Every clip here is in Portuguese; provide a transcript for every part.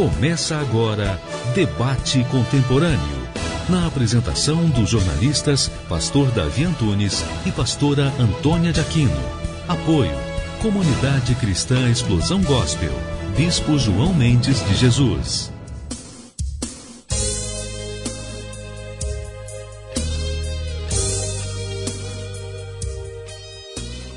Começa agora Debate Contemporâneo. Na apresentação dos jornalistas Pastor Davi Antunes e Pastora Antônia de Aquino. Apoio Comunidade Cristã Explosão Gospel. Bispo João Mendes de Jesus.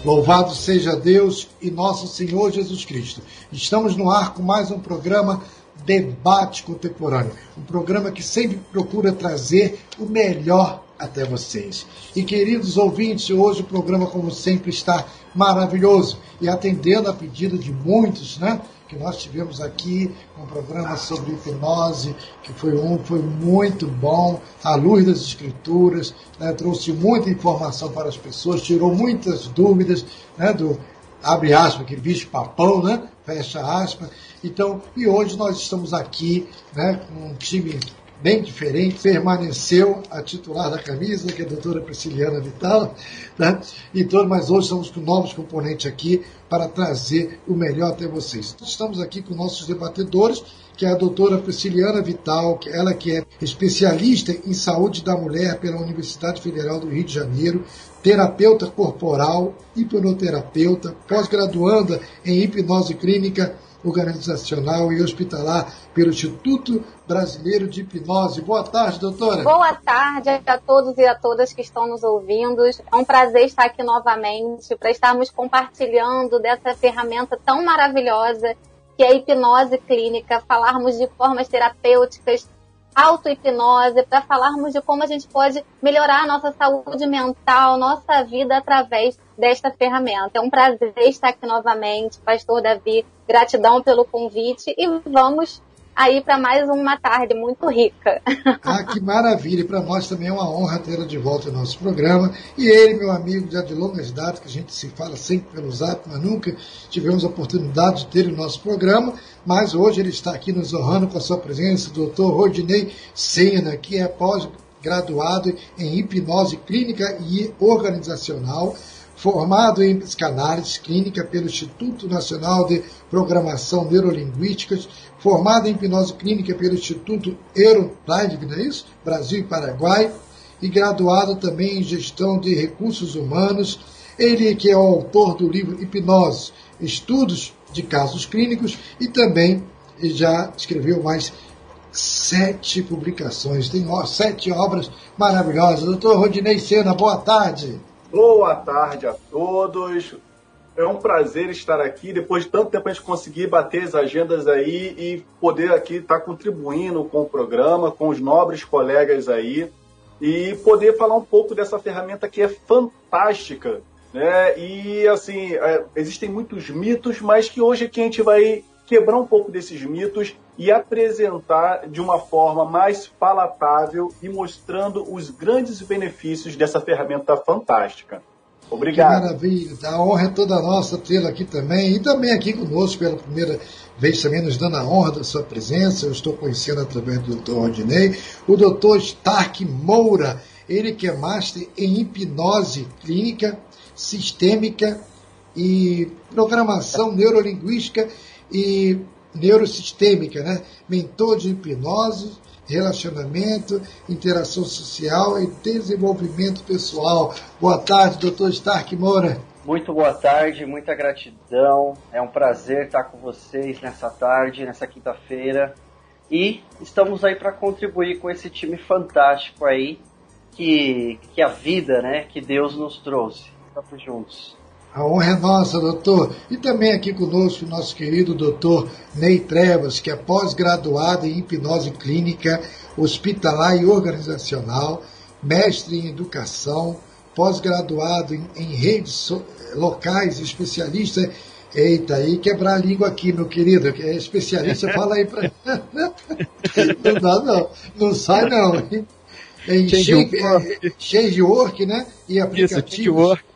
Louvado seja Deus e nosso Senhor Jesus Cristo. Estamos no ar com mais um programa Debate Contemporâneo, um programa que sempre procura trazer o melhor até vocês. E queridos ouvintes, hoje o programa, como sempre, está maravilhoso e atendendo a pedido de muitos, né? Que nós tivemos aqui um programa sobre hipnose, que foi um foi muito bom, à luz das escrituras, né? trouxe muita informação para as pessoas, tirou muitas dúvidas, né? Do abre aspas, aquele bicho papão, né? Fecha aspas. Então, e hoje nós estamos aqui, né? Com um time bem diferente, permaneceu a titular da camisa, que é a doutora Prisciliana Vital, né? e todos, mas hoje estamos com novos componentes aqui para trazer o melhor até vocês. Estamos aqui com nossos debatedores, que é a doutora Prisciliana Vital, que ela que é especialista em saúde da mulher pela Universidade Federal do Rio de Janeiro, terapeuta corporal, hipnoterapeuta, pós-graduanda em hipnose clínica organizacional e hospitalar pelo Instituto Brasileiro de Hipnose. Boa tarde, doutora. Boa tarde a todos e a todas que estão nos ouvindo. É um prazer estar aqui novamente para estarmos compartilhando dessa ferramenta tão maravilhosa que é a hipnose clínica, falarmos de formas terapêuticas auto-hipnose, para falarmos de como a gente pode melhorar a nossa saúde mental, nossa vida através desta ferramenta. É um prazer estar aqui novamente, Pastor Davi. Gratidão pelo convite e vamos aí para mais uma tarde muito rica. Ah, que maravilha! E para nós também é uma honra tê-lo de volta no nosso programa. E ele, meu amigo, já de longas datas, que a gente se fala sempre pelo zap, mas nunca tivemos a oportunidade de ter o nosso programa. Mas hoje ele está aqui nos honrando com a sua presença, o doutor Rodinei Sena, que é pós-graduado em hipnose clínica e organizacional formado em psicanálise clínica pelo Instituto Nacional de Programação Neurolinguística, formado em hipnose clínica pelo Instituto Europlind, não é isso? Brasil e Paraguai, e graduado também em gestão de recursos humanos. Ele que é o autor do livro Hipnose, Estudos de Casos Clínicos e também já escreveu mais sete publicações, tem sete obras maravilhosas. Doutor Rodinei Sena, boa tarde. Boa tarde a todos. É um prazer estar aqui. Depois de tanto tempo a gente conseguir bater as agendas aí e poder aqui estar contribuindo com o programa, com os nobres colegas aí e poder falar um pouco dessa ferramenta que é fantástica. Né? E assim, é, existem muitos mitos, mas que hoje aqui a gente vai quebrar um pouco desses mitos e apresentar de uma forma mais palatável e mostrando os grandes benefícios dessa ferramenta fantástica. Obrigado. Que maravilha, a honra é toda nossa tê-lo aqui também e também aqui conosco pela primeira vez também nos dando a honra da sua presença. Eu estou conhecendo através do Dr. Rodinei, o Dr. Stark Moura, ele que é master em hipnose clínica, sistêmica e programação neurolinguística e neurosistêmica, né? mentor de hipnose, relacionamento, interação social e desenvolvimento pessoal. Boa tarde, doutor Stark Moura. Muito boa tarde, muita gratidão. É um prazer estar com vocês nessa tarde, nessa quinta-feira. E estamos aí para contribuir com esse time fantástico aí que, que a vida, né, que Deus nos trouxe. Estamos juntos. A honra é nossa, doutor. E também aqui conosco o nosso querido doutor Ney Trevas, que é pós-graduado em hipnose clínica, hospitalar e organizacional, mestre em educação, pós-graduado em, em, redes locais, especialista. Eita, aí quebrar a língua aqui, meu querido, que é especialista, fala aí para. não dá, não. Não sai, não. Em change, work, né? E aplicativos. Isso,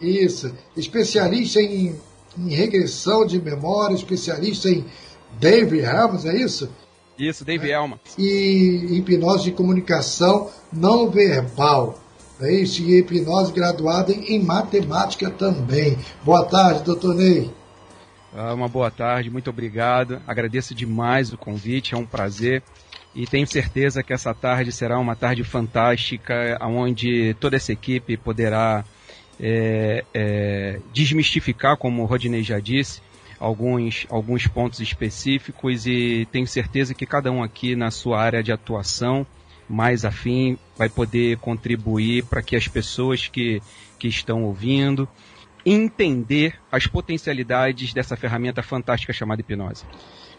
isso. Especialista em, em regressão de memória, especialista em David Helms, é isso? Isso, David é. Elma. E hipnose de comunicação não verbal. É isso, e hipnose graduada em matemática também. Boa tarde, doutor Ney. Ah, uma boa tarde, muito obrigado. Agradeço demais o convite, é um prazer. E tenho certeza que essa tarde será uma tarde fantástica, onde toda essa equipe poderá é, é, desmistificar, como o Rodney já disse, alguns, alguns pontos específicos e tenho certeza que cada um aqui na sua área de atuação mais afim vai poder contribuir para que as pessoas que, que estão ouvindo entender as potencialidades dessa ferramenta fantástica chamada hipnose.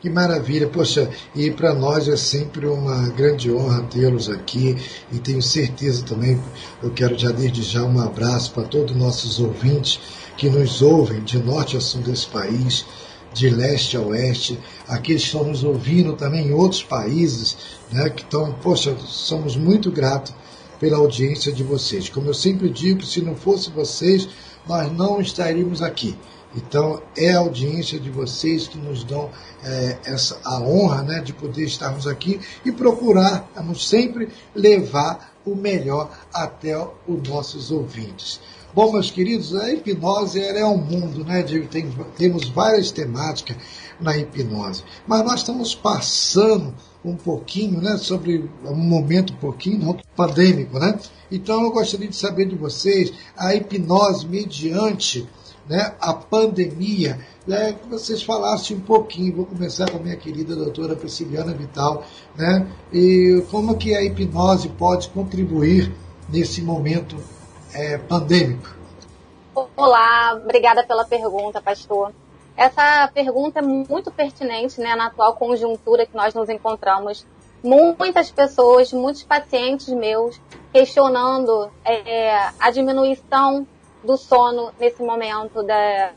Que maravilha, poxa, e para nós é sempre uma grande honra tê-los aqui e tenho certeza também, eu quero já desde já um abraço para todos os nossos ouvintes que nos ouvem de norte a sul desse país, de leste a oeste, aqueles que estão nos ouvindo também em outros países, né, que estão, poxa, somos muito gratos pela audiência de vocês. Como eu sempre digo, se não fosse vocês, nós não estaríamos aqui. Então, é a audiência de vocês que nos dão é, essa, a honra né, de poder estarmos aqui e procurarmos sempre levar o melhor até os nossos ouvintes. Bom, meus queridos, a hipnose é um mundo, né? De, tem, temos várias temáticas na hipnose, mas nós estamos passando um pouquinho, né, sobre um momento um pouquinho não, pandêmico, né? Então eu gostaria de saber de vocês a hipnose mediante né, a pandemia, né, que vocês falassem um pouquinho. Vou começar com a minha querida doutora Prisciliana Vital, né, e como que a hipnose pode contribuir nesse momento é, pandêmico. Olá, obrigada pela pergunta, pastor. Essa pergunta é muito pertinente né, na atual conjuntura que nós nos encontramos. Muitas pessoas, muitos pacientes meus questionando é, a diminuição do sono nesse momento da,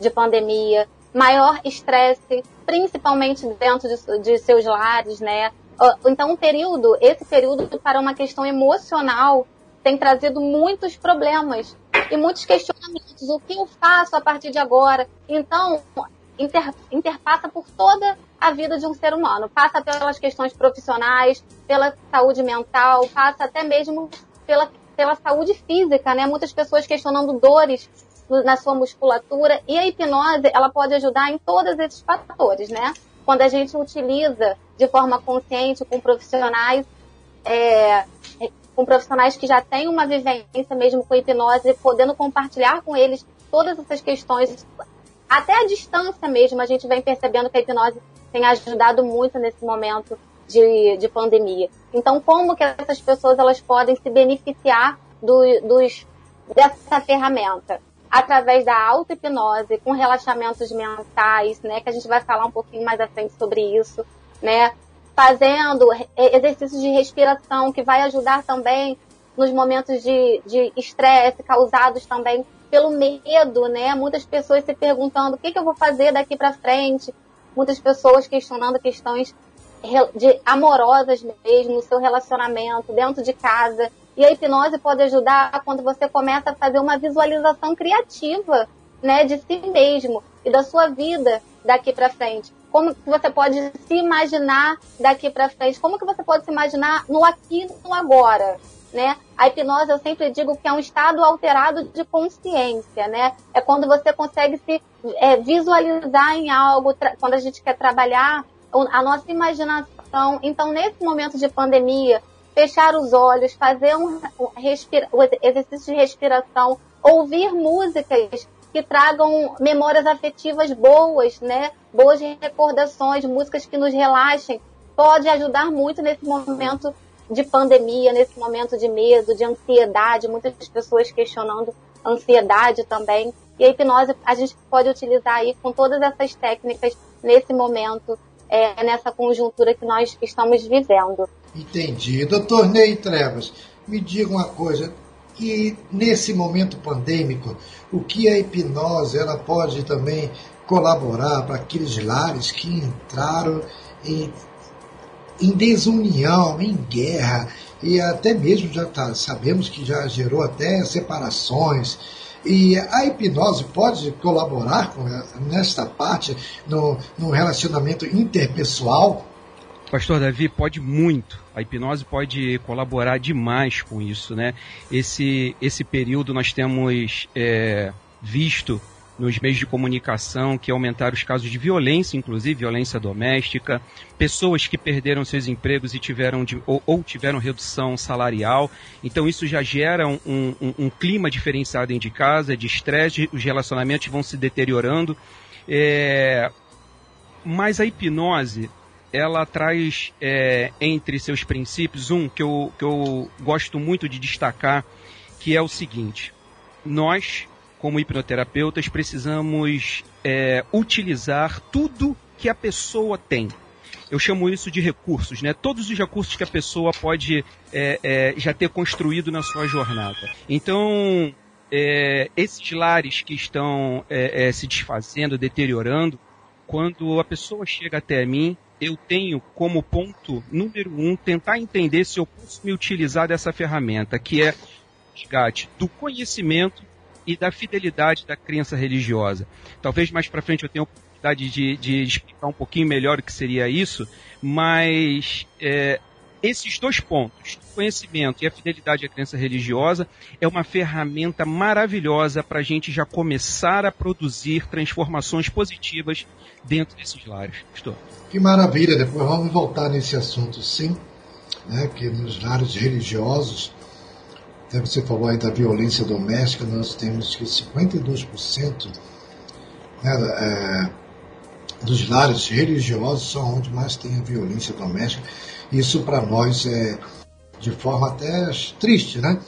de pandemia, maior estresse, principalmente dentro de, de seus lares, né? Ah, então, um período, esse período para uma questão emocional tem trazido muitos problemas e muitos questionamentos. O que eu faço a partir de agora? Então, inter, interpassa por toda a vida de um ser humano. Passa pelas questões profissionais, pela saúde mental, passa até mesmo pela pela saúde física, né? Muitas pessoas questionando dores na sua musculatura e a hipnose ela pode ajudar em todos esses fatores, né? Quando a gente utiliza de forma consciente com profissionais, é, com profissionais que já têm uma vivência mesmo com hipnose, podendo compartilhar com eles todas essas questões, até a distância mesmo, a gente vem percebendo que a hipnose tem ajudado muito nesse momento de, de pandemia. Então, como que essas pessoas elas podem se beneficiar do, dos, dessa ferramenta? Através da auto-hipnose, com relaxamentos mentais, né? Que a gente vai falar um pouquinho mais à frente sobre isso, né? Fazendo exercícios de respiração, que vai ajudar também nos momentos de estresse causados também pelo medo, né? Muitas pessoas se perguntando o que, que eu vou fazer daqui para frente. Muitas pessoas questionando questões de amorosas mesmo, no seu relacionamento, dentro de casa. E a hipnose pode ajudar quando você começa a fazer uma visualização criativa, né, de si mesmo e da sua vida daqui para frente. Como que você pode se imaginar daqui para frente? Como que você pode se imaginar no aqui no agora? Né? A hipnose, eu sempre digo que é um estado alterado de consciência, né? É quando você consegue se é, visualizar em algo, quando a gente quer trabalhar a nossa imaginação. Então, nesse momento de pandemia, fechar os olhos, fazer um, respira, exercício de respiração, ouvir músicas que tragam memórias afetivas boas, né? Boas recordações, músicas que nos relaxem, pode ajudar muito nesse momento de pandemia, nesse momento de medo, de ansiedade, muitas pessoas questionando ansiedade também. E a hipnose a gente pode utilizar aí com todas essas técnicas nesse momento é, nessa conjuntura que nós estamos vivendo. Entendi. Doutor Ney Trevas, me diga uma coisa, que nesse momento pandêmico, o que a hipnose ela pode também colaborar para aqueles lares que entraram em, em desunião, em guerra, e até mesmo já tá, sabemos que já gerou até separações, e a hipnose pode colaborar com, nesta parte no, no relacionamento interpessoal? Pastor Davi, pode muito. A hipnose pode colaborar demais com isso, né? Esse, esse período nós temos é, visto nos meios de comunicação que aumentaram os casos de violência, inclusive violência doméstica, pessoas que perderam seus empregos e tiveram de, ou, ou, tiveram redução salarial. Então isso já gera um, um, um clima diferenciado dentro de casa, de estresse, os relacionamentos vão se deteriorando. É, mas a hipnose ela traz é, entre seus princípios um que eu, que eu gosto muito de destacar, que é o seguinte: nós como hipnoterapeutas, precisamos é, utilizar tudo que a pessoa tem. Eu chamo isso de recursos, né? Todos os recursos que a pessoa pode é, é, já ter construído na sua jornada. Então, é, esses lares que estão é, é, se desfazendo, deteriorando, quando a pessoa chega até mim, eu tenho como ponto número um tentar entender se eu posso me utilizar dessa ferramenta, que é o resgate do conhecimento e da fidelidade da crença religiosa. Talvez mais para frente eu tenha a oportunidade de, de, explicar um pouquinho melhor o que seria isso, mas é, esses dois pontos, o conhecimento e a fidelidade à crença religiosa, é uma ferramenta maravilhosa para a gente já começar a produzir transformações positivas dentro desses lares. Estou. Que maravilha! Depois vamos voltar nesse assunto, sim, né, que nos lares religiosos até você falou aí da violência doméstica, nós temos que 52% né, é, dos lares religiosos são onde mais tem a violência doméstica. Isso para nós é de forma até triste, né?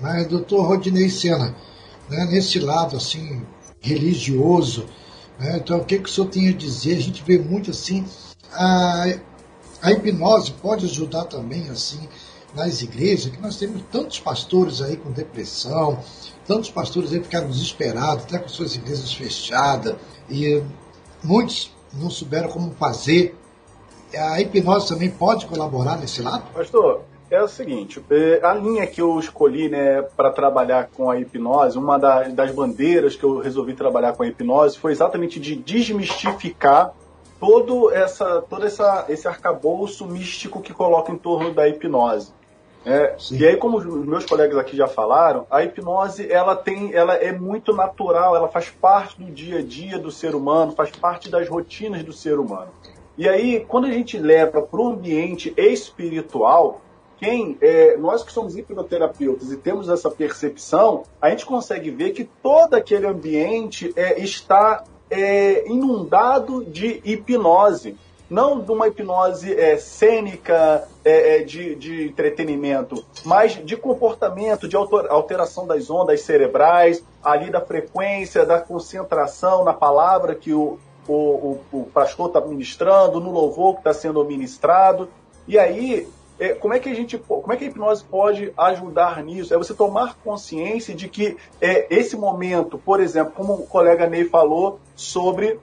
Mas, doutor Rodinei Sena, né, nesse lado assim religioso, né, então o que, que o senhor tem a dizer? A gente vê muito assim, a, a hipnose pode ajudar também assim nas igrejas, que nós temos tantos pastores aí com depressão, tantos pastores aí ficaram desesperados, até com suas igrejas fechadas, e muitos não souberam como fazer. A hipnose também pode colaborar nesse lado? Pastor, é o seguinte, é, a linha que eu escolhi né, para trabalhar com a hipnose, uma das bandeiras que eu resolvi trabalhar com a hipnose foi exatamente de desmistificar todo, essa, todo essa, esse arcabouço místico que coloca em torno da hipnose. É, e aí, como os meus colegas aqui já falaram, a hipnose ela tem, ela é muito natural, ela faz parte do dia a dia do ser humano, faz parte das rotinas do ser humano. E aí, quando a gente leva para o ambiente espiritual, quem é, nós que somos hipnoterapeutas e temos essa percepção, a gente consegue ver que todo aquele ambiente é, está é, inundado de hipnose não de uma hipnose é, cênica é, é, de, de entretenimento, mas de comportamento, de alteração das ondas cerebrais, ali da frequência, da concentração na palavra que o, o, o, o pastor está ministrando, no louvor que está sendo ministrado. E aí, é, como é que a gente, como é que a hipnose pode ajudar nisso? É você tomar consciência de que é, esse momento, por exemplo, como o colega Ney falou sobre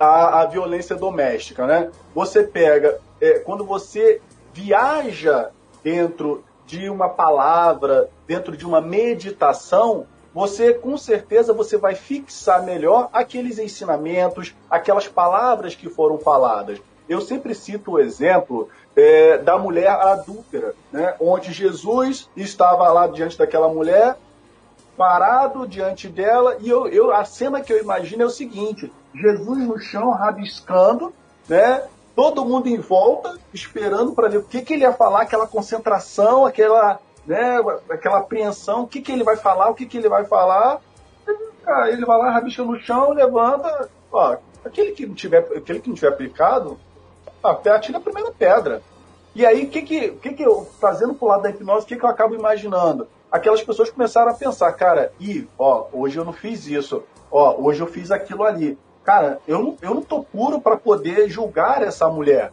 a, a violência doméstica, né? Você pega, é, quando você viaja dentro de uma palavra, dentro de uma meditação, você com certeza você vai fixar melhor aqueles ensinamentos, aquelas palavras que foram faladas. Eu sempre cito o exemplo é, da mulher adúltera, né? onde Jesus estava lá diante daquela mulher, parado diante dela, e eu, eu, a cena que eu imagino é o seguinte: Jesus no chão, rabiscando, né? Todo mundo em volta, esperando para ver o que, que ele ia falar, aquela concentração, aquela, né, aquela apreensão, o que, que ele vai falar, o que, que ele vai falar. Ele vai lá, rabisca no chão, levanta. Ó, aquele que não tiver, aquele que não tiver aplicado, atira a primeira pedra. E aí, o que que, que que eu, fazendo pro lado da hipnose, o que que eu acabo imaginando? Aquelas pessoas começaram a pensar, cara, e ó, hoje eu não fiz isso, ó, hoje eu fiz aquilo ali cara, eu não, eu não tô puro para poder julgar essa mulher.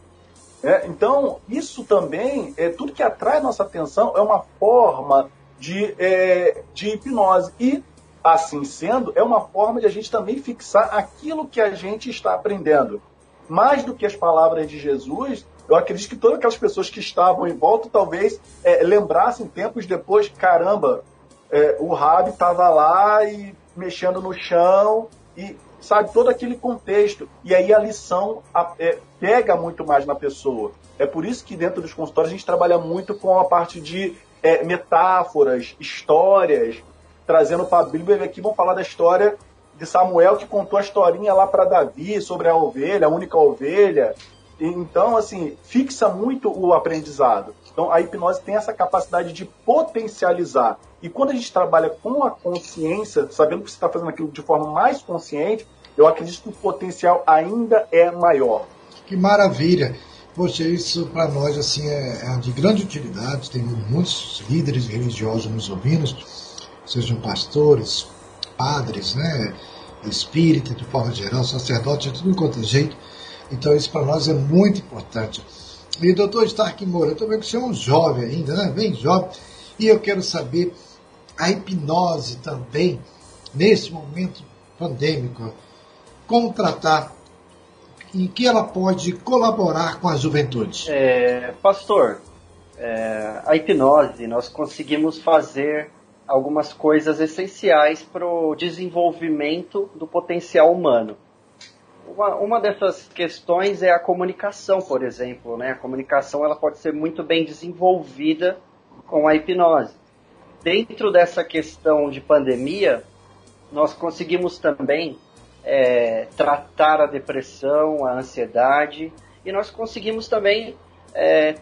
É, então, isso também, é tudo que atrai nossa atenção é uma forma de, é, de hipnose. E, assim sendo, é uma forma de a gente também fixar aquilo que a gente está aprendendo. Mais do que as palavras de Jesus, eu acredito que todas aquelas pessoas que estavam em volta talvez é, lembrassem tempos depois, caramba, é, o Rabi estava lá e mexendo no chão e sabe, todo aquele contexto. E aí a lição é, pega muito mais na pessoa. É por isso que dentro dos consultórios a gente trabalha muito com a parte de é, metáforas, histórias, trazendo para a Bíblia. Aqui vamos falar da história de Samuel que contou a historinha lá para Davi sobre a ovelha, a única ovelha. Então, assim, fixa muito o aprendizado. Então, a hipnose tem essa capacidade de potencializar. E quando a gente trabalha com a consciência, sabendo que você está fazendo aquilo de forma mais consciente, eu acredito que o potencial ainda é maior. Que maravilha! Poxa, isso para nós assim é, é, de grande utilidade. Tem muitos líderes religiosos nos ouvindo, sejam pastores, padres, né, espírita de forma geral, sacerdote, de tudo quanto é jeito. Então isso para nós é muito importante. E doutor Stark Moura, eu estou vendo que você é um jovem ainda, né? bem jovem, e eu quero saber a hipnose também, nesse momento pandêmico, como tratar em que ela pode colaborar com a juventude? É, pastor, é, a hipnose, nós conseguimos fazer algumas coisas essenciais para o desenvolvimento do potencial humano. Uma, uma, dessas questões é a comunicação, por exemplo. Né? A comunicação ela pode ser muito bem desenvolvida com a hipnose. Dentro dessa questão de pandemia, nós conseguimos também é, tratar a depressão, a ansiedade, e nós conseguimos também é,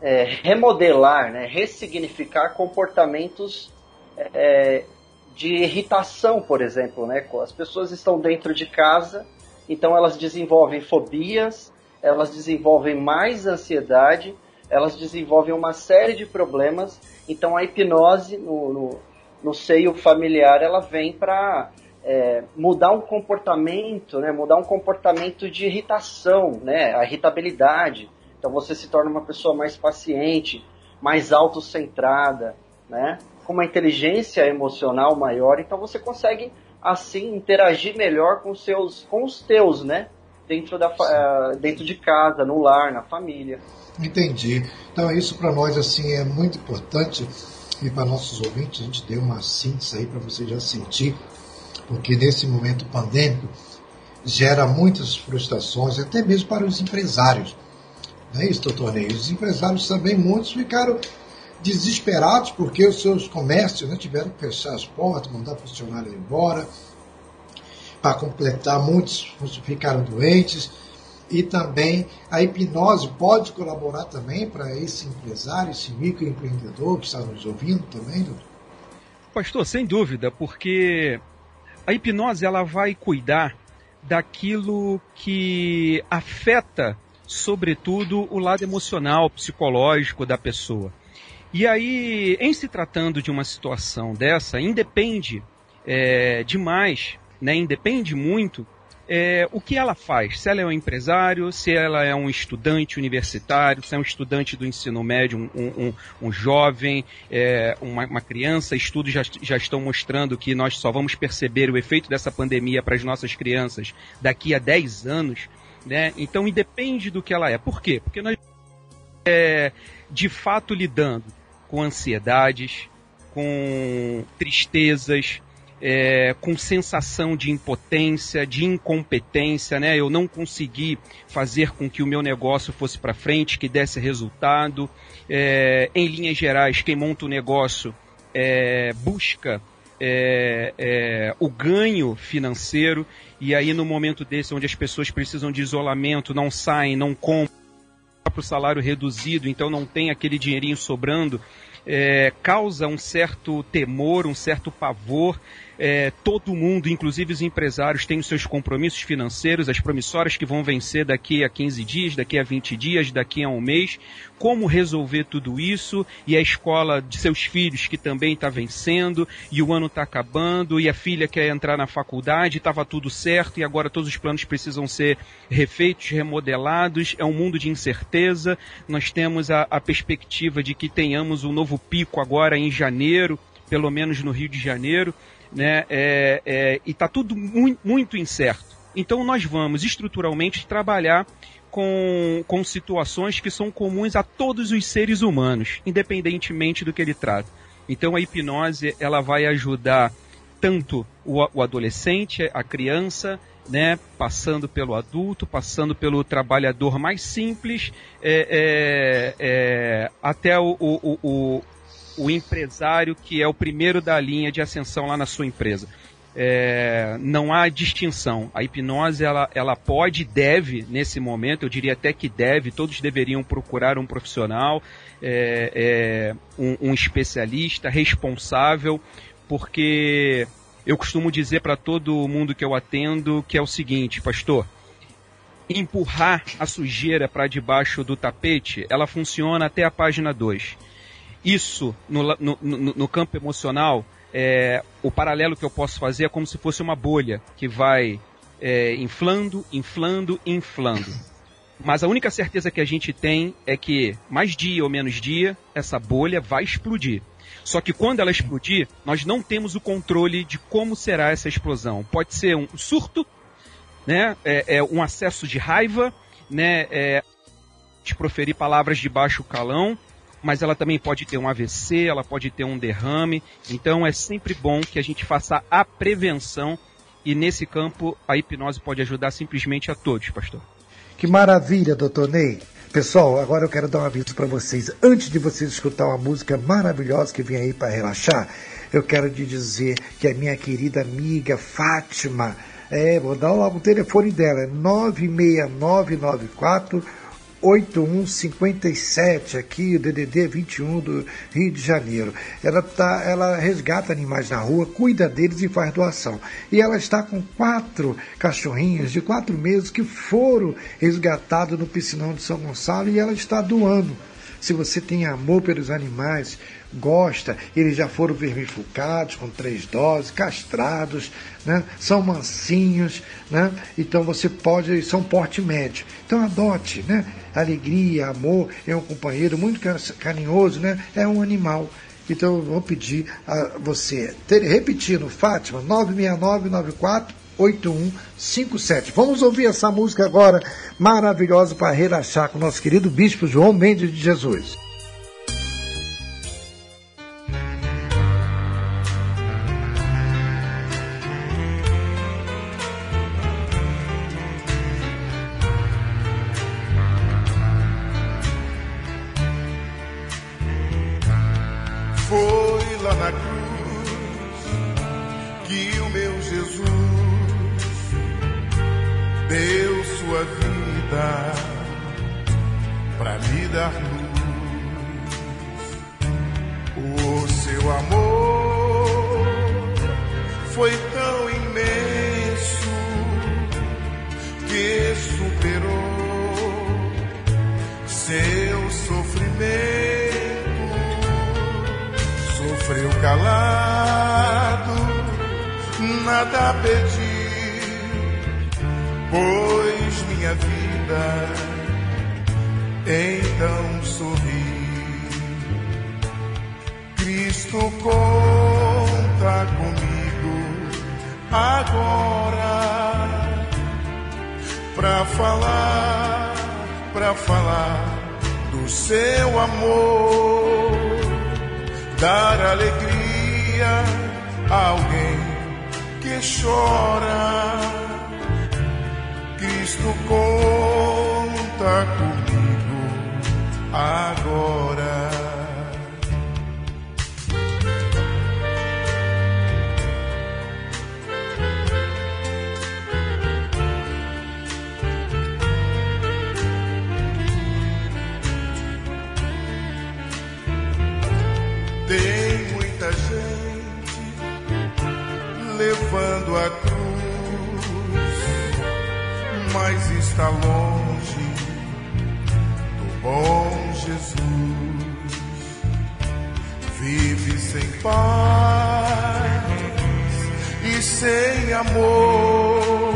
é, remodelar, né, ressignificar comportamentos é, de irritação, por exemplo, né? As pessoas estão dentro de casa, então elas desenvolvem fobias, elas desenvolvem mais ansiedade, elas desenvolvem uma série de problemas. Então a hipnose no, no, no seio familiar ela vem para é, mudar um comportamento, né? Mudar um comportamento de irritação, né? A irritabilidade. Então você se torna uma pessoa mais paciente, mais autocentrada, né? com uma inteligência emocional maior, então você consegue assim interagir melhor com seus com os teus, né? Dentro da uh, dentro de casa, no lar, na família. Entendi. Então isso para nós assim é muito importante e para nossos ouvintes a gente deu uma síntese aí para você já sentir, porque nesse momento pandêmico gera muitas frustrações, até mesmo para os empresários. Não é isso, doutor Ney? Os empresários também, muitos ficaram desesperados porque os seus comércios né, tiveram que fechar as portas, mandar funcionário embora. Para completar, muitos ficaram doentes. E também a hipnose pode colaborar também para esse empresário, esse microempreendedor que está nos ouvindo também, doutor? Pastor, sem dúvida, porque a hipnose ela vai cuidar daquilo que afeta, sobretudo, o lado emocional, psicológico da pessoa. E aí, em se tratando de uma situação dessa, independe é, demais, né, independe muito é, o que ela faz. Se ela é um empresário, se ela é um estudante universitário, se é um estudante do ensino médio, um, um, um jovem, é, uma, uma, criança. Estudos já, já estão mostrando que nós só vamos perceber o efeito dessa pandemia para as nossas crianças daqui a 10 anos. Né? Então, independe do que ela é. Por quê? Porque nós, é, de fato, lidando com ansiedades, com tristezas, é, com sensação de impotência, de incompetência, né? Eu não consegui fazer com que o meu negócio fosse para frente, que desse resultado. É, em linhas gerais, quem monta o negócio é, busca é, é, o ganho financeiro e aí no momento desse onde as pessoas precisam de isolamento, não saem, não compram para o salário reduzido, então não tem aquele dinheirinho sobrando, é, causa um certo temor, um certo pavor é, todo mundo, inclusive os empresários, tem os seus compromissos financeiros, as promissórias que vão vencer daqui a 15 dias, daqui a 20 dias, daqui a um mês. Como resolver tudo isso? E a escola de seus filhos que também está vencendo, e o ano está acabando, e a filha quer entrar na faculdade, estava tudo certo, e agora todos os planos precisam ser refeitos, remodelados. É um mundo de incerteza. Nós temos a, a perspectiva de que tenhamos um novo pico agora em janeiro, pelo menos no Rio de Janeiro né? É, é, e está tudo muito, muito incerto. Então nós vamos estruturalmente trabalhar com, com situações que são comuns a todos os seres humanos, independentemente do que ele trata. Então a hipnose ela vai ajudar tanto o, o adolescente, a criança, né, passando pelo adulto, passando pelo trabalhador mais simples, é, é, é, até o, o, o, empresário que é o primeiro da linha de ascensão lá na sua empresa. é, não há distinção. A hipnose ela, ela pode, deve, nesse momento, eu diria até que deve, todos deveriam procurar um profissional, é, é, um, um especialista responsável, porque eu costumo dizer para todo mundo que eu atendo que é o seguinte, pastor empurrar a sujeira para debaixo do tapete, ela funciona até a página 2. Isso, no, no, no, campo emocional, é, o paralelo que eu posso fazer é como se fosse uma bolha que vai é, inflando, inflando, inflando. Mas a única certeza que a gente tem é que, mais dia ou menos dia, essa bolha vai explodir. Só que quando ela explodir, nós não temos o controle de como será essa explosão. Pode ser um surto, né? É, é um acesso de raiva, né? É, de proferir palavras de baixo calão, mas ela também pode ter um AVC, ela pode ter um derrame. Então é sempre bom que a gente faça a prevenção e nesse campo a hipnose pode ajudar simplesmente a todos, pastor. Que maravilha, doutor Ney. Pessoal, agora eu quero dar um aviso para vocês. Antes de vocês escutar uma música maravilhosa que vem aí para relaxar, eu quero te dizer que a minha querida amiga Fátima, é, vou dar logo o telefone dela, é 96994 8157 aqui, o DDD 21 do Rio de Janeiro. Ela, tá, ela resgata animais na rua, cuida deles e faz doação. E ela está com quatro cachorrinhos de quatro meses que foram resgatados no piscinão de São Gonçalo e ela está doando. Se você tem amor pelos animais, gosta, eles já foram vermifugados com três doses, castrados, né? são mansinhos, né? então você pode, são porte médio. Então adote, né? Alegria, amor, é um companheiro muito carinhoso, né? É um animal. Então eu vou pedir a você, ter, repetindo, Fátima, 96994 8157. Vamos ouvir essa música agora, maravilhosa para relaxar com o nosso querido bispo João Mendes de Jesus. Cristo conta comigo. está longe do bom Jesus. Vive sem paz e sem amor,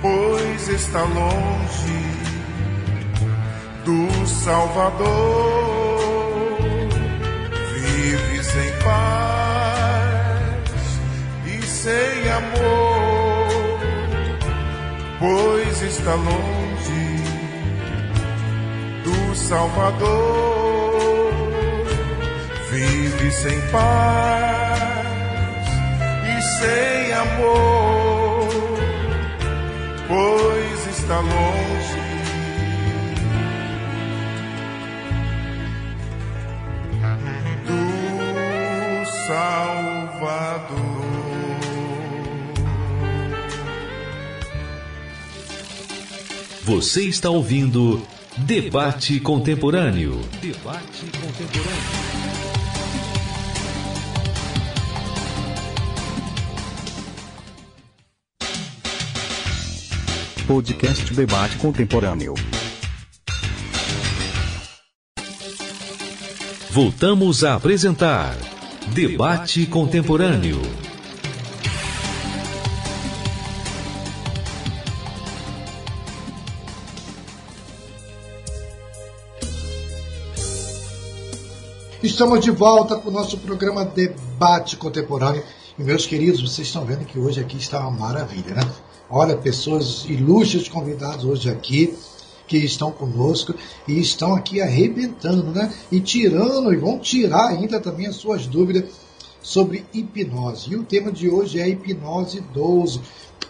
pois está longe do Salvador. Vive sem paz e sem amor, pois está longe do Salvador. Vive sem paz e sem amor, pois está longe Você está ouvindo Debate Contemporâneo. Debate Contemporâneo. Podcast Debate Contemporâneo. Voltamos a apresentar Debate Contemporâneo. Estamos de volta com o nosso programa Debate Contemporâneo. E meus queridos, vocês estão vendo que hoje aqui está uma maravilha, né? Olha, pessoas ilustres convidados hoje aqui que estão conosco e estão aqui arrebentando, né? E tirando, e vão tirar ainda também as suas dúvidas sobre hipnose. E o tema de hoje é hipnose 12.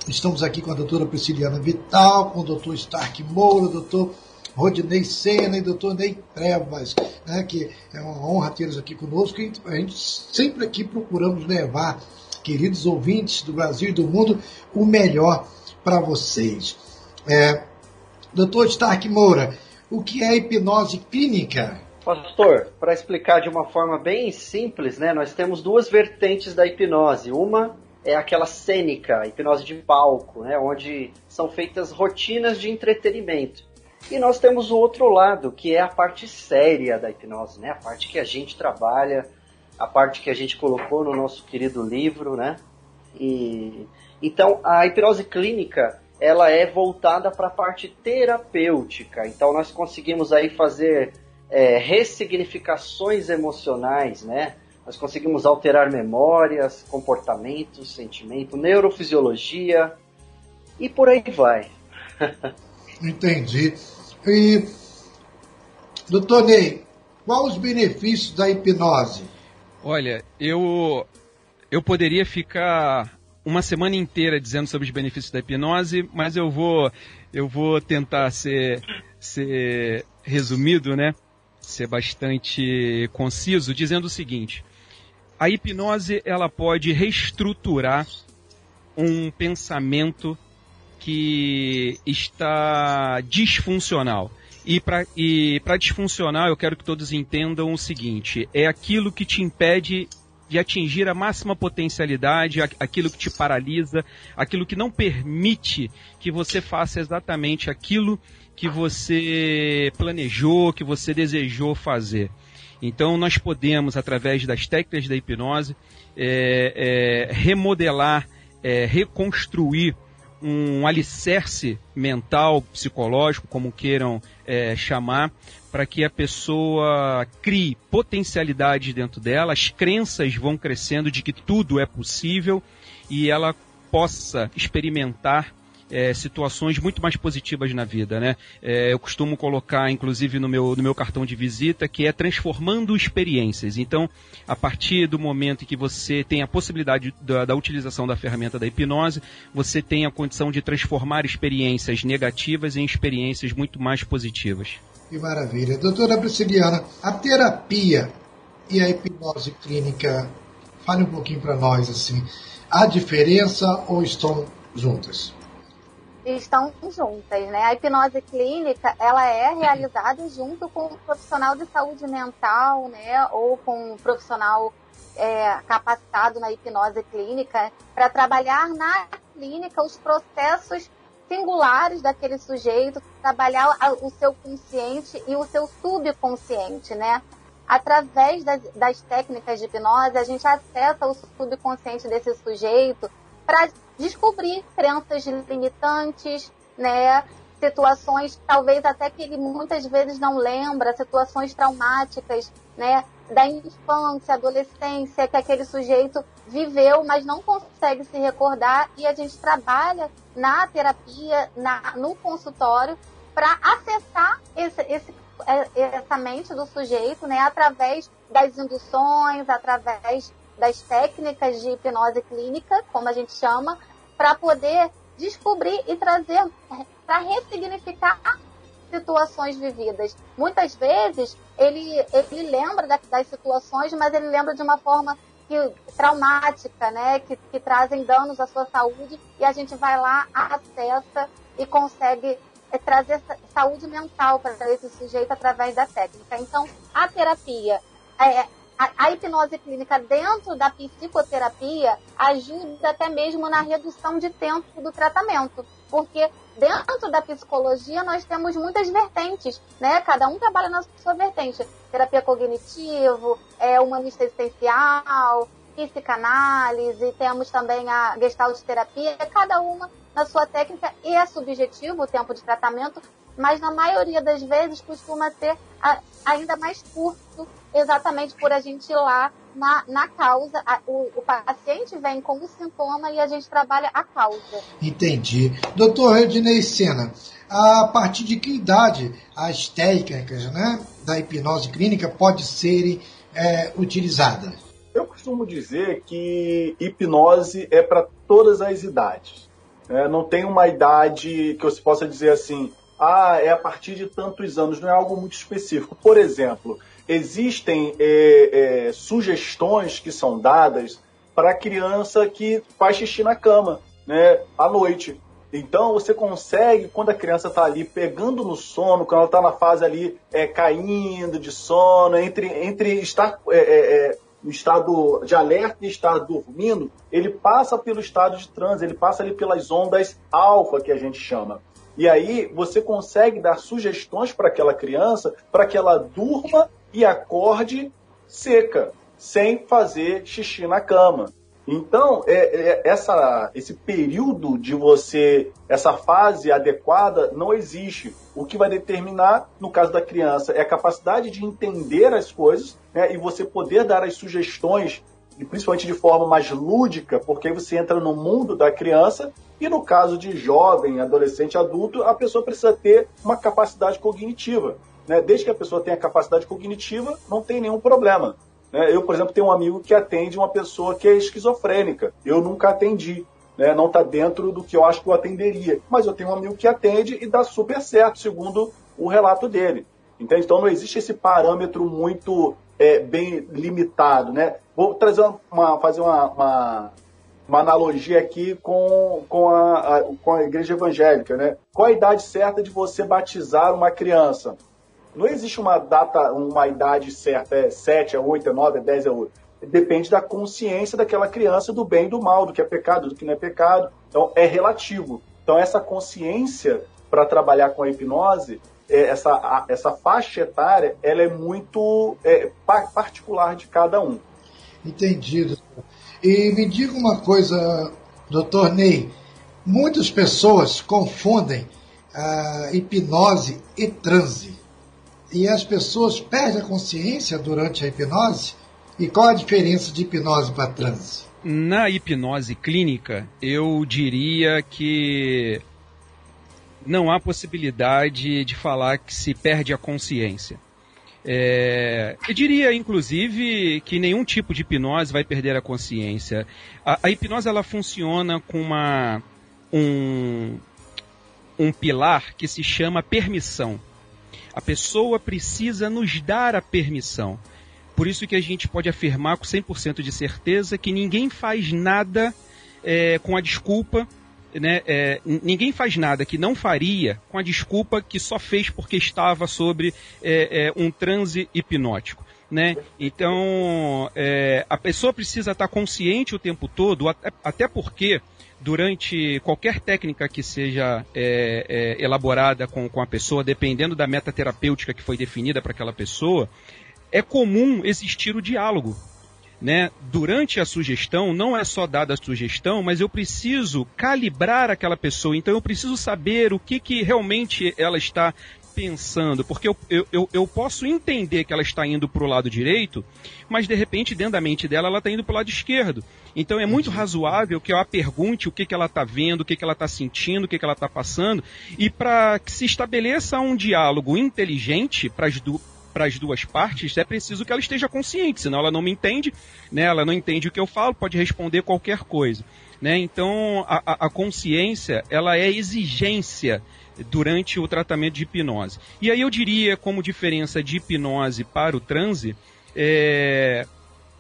Estamos aqui com a doutora Prisciliana Vital, com o doutor Stark Moura, doutor Rodney Senna e doutor Ney Trevas, né, que é uma honra tê-los aqui conosco. E a gente sempre aqui procuramos levar, queridos ouvintes do Brasil e do mundo, o melhor para vocês. É, doutor Stark Moura, o que é hipnose clínica? Pastor, para explicar de uma forma bem simples, né, nós temos duas vertentes da hipnose. Uma é aquela cênica, hipnose de palco, né, onde são feitas rotinas de entretenimento. E nós temos o outro lado, que é a parte séria da hipnose, né? A parte que a gente trabalha, a parte que a gente colocou no nosso querido livro, né? E então a hipnose clínica ela é voltada para a parte terapêutica. Então nós conseguimos aí fazer é, ressignificações emocionais, né? Nós conseguimos alterar memórias, comportamentos, sentimento, neurofisiologia e por aí vai. Entendi. E, doutor Ney, quais os benefícios da hipnose? Olha, eu, eu poderia ficar uma semana inteira dizendo sobre os benefícios da hipnose, mas eu vou, eu vou tentar ser, ser resumido, né? Ser bastante conciso, dizendo o seguinte: a hipnose ela pode reestruturar um pensamento que está disfuncional. E para e disfuncional, eu quero que todos entendam o seguinte: é aquilo que te impede de atingir a máxima potencialidade, aquilo que te paralisa, aquilo que não permite que você faça exatamente aquilo que você planejou, que você desejou fazer. Então, nós podemos, através das técnicas da hipnose, é, é, remodelar, é, reconstruir um alicerce mental, psicológico, como queiram é, chamar, para que a pessoa crie potencialidade dentro dela, as crenças vão crescendo de que tudo é possível e ela possa experimentar é, situações muito mais positivas na vida, né? É, eu costumo colocar, inclusive, no meu, no meu cartão de visita, que é transformando experiências. Então, a partir do momento em que você tem a possibilidade da, da utilização da ferramenta da hipnose, você tem a condição de transformar experiências negativas em experiências muito mais positivas. Que maravilha. Doutora Prisciliana, a terapia e a hipnose clínica, fale um pouquinho para nós, assim, há diferença ou estão juntas? Estão juntas, né? A hipnose clínica, ela é realizada junto com o profissional de saúde mental, né? Ou com o profissional é, capacitado na hipnose clínica para trabalhar na clínica os processos singulares daquele sujeito, trabalhar o seu consciente e o seu subconsciente, né? Através das, das técnicas de hipnose, a gente acessa o subconsciente desse sujeito para descobrir crenças limitantes, né? Situações talvez até que ele muitas vezes não lembra, situações traumáticas, né? Da infância, adolescência, que aquele sujeito viveu, mas não consegue se recordar, e a gente trabalha na terapia, na, no consultório, para acessar esse, esse, é, essa mente do sujeito, né? Através das induções, através das técnicas de hipnose clínica, como a gente chama, para poder descobrir e trazer, para ressignificar situações vividas. Muitas vezes ele, ele lembra das situações, mas ele lembra de uma forma que, traumática, né? Que, que trazem danos à sua saúde e a gente vai lá, acessa e consegue é trazer saúde mental para esse sujeito através da técnica. Então, a terapia, é, a, a, hipnose clínica dentro da psicoterapia ajuda até mesmo na redução de tempo do tratamento, porque dentro da psicologia nós temos muitas vertentes, né? Cada um trabalha na sua vertente. Terapia cognitivo, é, humanista existencial, psicanálise, temos também a gestalt terapia, cada uma na sua técnica e é subjetivo o tempo de tratamento, mas na maioria das vezes costuma ser ainda mais curto, exatamente por a gente ir lá na, na causa. O, o paciente vem com o sintoma e a gente trabalha a causa. Entendi. Doutor Redinei Sena, a partir de que idade as técnicas né, da hipnose clínica podem ser é, utilizadas? Eu costumo dizer que hipnose é para todas as idades. É, não tem uma idade que você possa dizer assim, ah, é a partir de tantos anos, não é algo muito específico. Por exemplo, existem é, é, sugestões que são dadas para a criança que faz xixi na cama, né, à noite. Então você consegue, quando a criança está ali pegando no sono, quando ela está na fase ali é, caindo de sono, entre, entre estar é, é, é no estado de alerta e estar dormindo, ele passa pelo estado de transe, ele passa ali pelas ondas alfa que a gente chama. E aí você consegue dar sugestões para aquela criança para que ela durma e acorde seca, sem fazer xixi na cama. Então, é, é, essa, esse período de você, essa fase adequada, não existe. O que vai determinar, no caso da criança, é a capacidade de entender as coisas né, e você poder dar as sugestões, e principalmente de forma mais lúdica, porque aí você entra no mundo da criança. E no caso de jovem, adolescente, adulto, a pessoa precisa ter uma capacidade cognitiva. Né? Desde que a pessoa tenha capacidade cognitiva, não tem nenhum problema. Né? Eu, por exemplo, tenho um amigo que atende uma pessoa que é esquizofrênica. Eu nunca atendi. Né? Não está dentro do que eu acho que eu atenderia. Mas eu tenho um amigo que atende e dá super certo, segundo o relato dele. Entende? Então não existe esse parâmetro muito é, bem limitado. Né? Vou trazer uma, fazer uma, uma, uma analogia aqui com, com, a, a, com a igreja evangélica. Né? Qual a idade certa de você batizar uma criança? Não existe uma data, uma idade certa, é 7, é 8, é 9, é 10, é 8. Depende da consciência daquela criança do bem e do mal, do que é pecado, do que não é pecado. Então, é relativo. Então, essa consciência para trabalhar com a hipnose, é, essa, essa faixa etária, ela é muito é, particular de cada um. Entendido. E me diga uma coisa, doutor Ney. Muitas pessoas confundem a hipnose e transe e as pessoas perdem a consciência durante a hipnose? E qual a diferença de hipnose para transe? Na hipnose clínica, eu diria que não há possibilidade de falar que se perde a consciência. É, eu diria, inclusive, que nenhum tipo de hipnose vai perder a consciência. A, a hipnose ela funciona com uma, um, um pilar que se chama permissão. A pessoa precisa nos dar a permissão. Por isso que a gente pode afirmar com 100% de certeza que ninguém faz nada é, com a desculpa, né, é, ninguém faz nada que não faria com a desculpa que só fez porque estava sobre é, é um transe hipnótico. Né? Então, é, a pessoa precisa estar consciente o tempo todo, até, até porque durante qualquer técnica que seja é, é, elaborada com, com a pessoa, dependendo da meta terapêutica que foi definida para aquela pessoa, é comum existir o diálogo. Né? Durante a sugestão, não é só dada a sugestão, mas eu preciso calibrar aquela pessoa. Então eu preciso saber o que, que realmente ela está pensando, porque eu, eu, eu posso entender que ela está indo para o lado direito, mas de repente dentro da mente dela ela está indo para o lado esquerdo. Então é muito razoável que eu a pergunte o que, que ela está vendo, o que, que ela está sentindo, o que, que ela está passando, e para que se estabeleça um diálogo inteligente para as duas para as duas partes, é preciso que ela esteja consciente, senão ela não me entende, né? ela não entende o que eu falo, pode responder qualquer coisa. Né? Então, a, a consciência ela é exigência durante o tratamento de hipnose. E aí eu diria, como diferença de hipnose para o transe, é,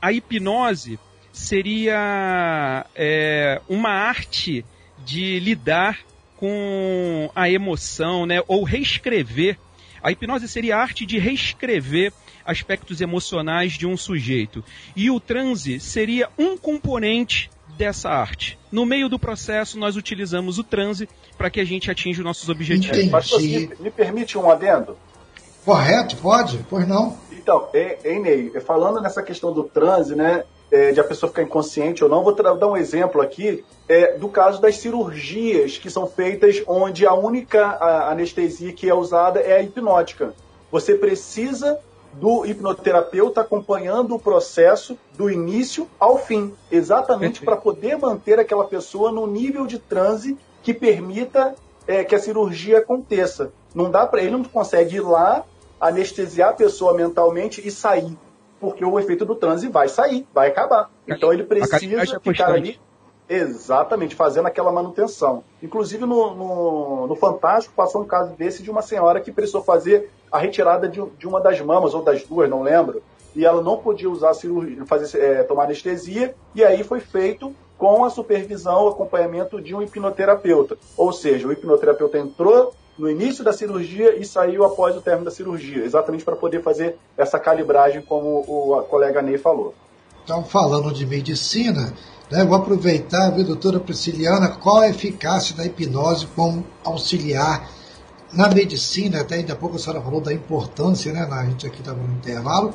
a hipnose seria é, uma arte de lidar com a emoção, né? Ou reescrever. A hipnose seria a arte de reescrever aspectos emocionais de um sujeito. E o transe seria um componente dessa arte. No meio do processo, nós utilizamos o transe para que a gente atinja os nossos objetivos. Entendi. Mas você me permite um adendo? Correto, pode? Pois não. Então, é, Ney, falando nessa questão do transe, né, é, de a pessoa ficar inconsciente ou não, vou dar um exemplo aqui é, do caso das cirurgias que são feitas onde a única anestesia que é usada é a hipnótica. Você precisa do hipnoterapeuta acompanhando o processo do início ao fim, exatamente para poder manter aquela pessoa no nível de transe que permita é, que a cirurgia aconteça. Não dá para ele não consegue ir lá anestesiar a pessoa mentalmente e sair, porque o efeito do transe vai sair, vai acabar. Então ele precisa ficar ali Exatamente, fazendo aquela manutenção. Inclusive no, no, no, Fantástico passou um caso desse de uma senhora que precisou fazer a retirada de, de uma das mamas, ou das duas, não lembro, e ela não podia usar cirurgia, fazer, é, tomar anestesia, e aí foi feito com a supervisão, acompanhamento de um hipnoterapeuta. Ou seja, o hipnoterapeuta entrou no início da cirurgia e saiu após o término da cirurgia, exatamente para poder fazer essa calibragem, como o colega Ney falou. Então, falando de medicina, né? Vou aproveitar, viu, doutora Prisciliana, qual a eficácia da hipnose como auxiliar na medicina, até ainda há pouco a senhora falou da importância, né? A gente aqui estava no intervalo,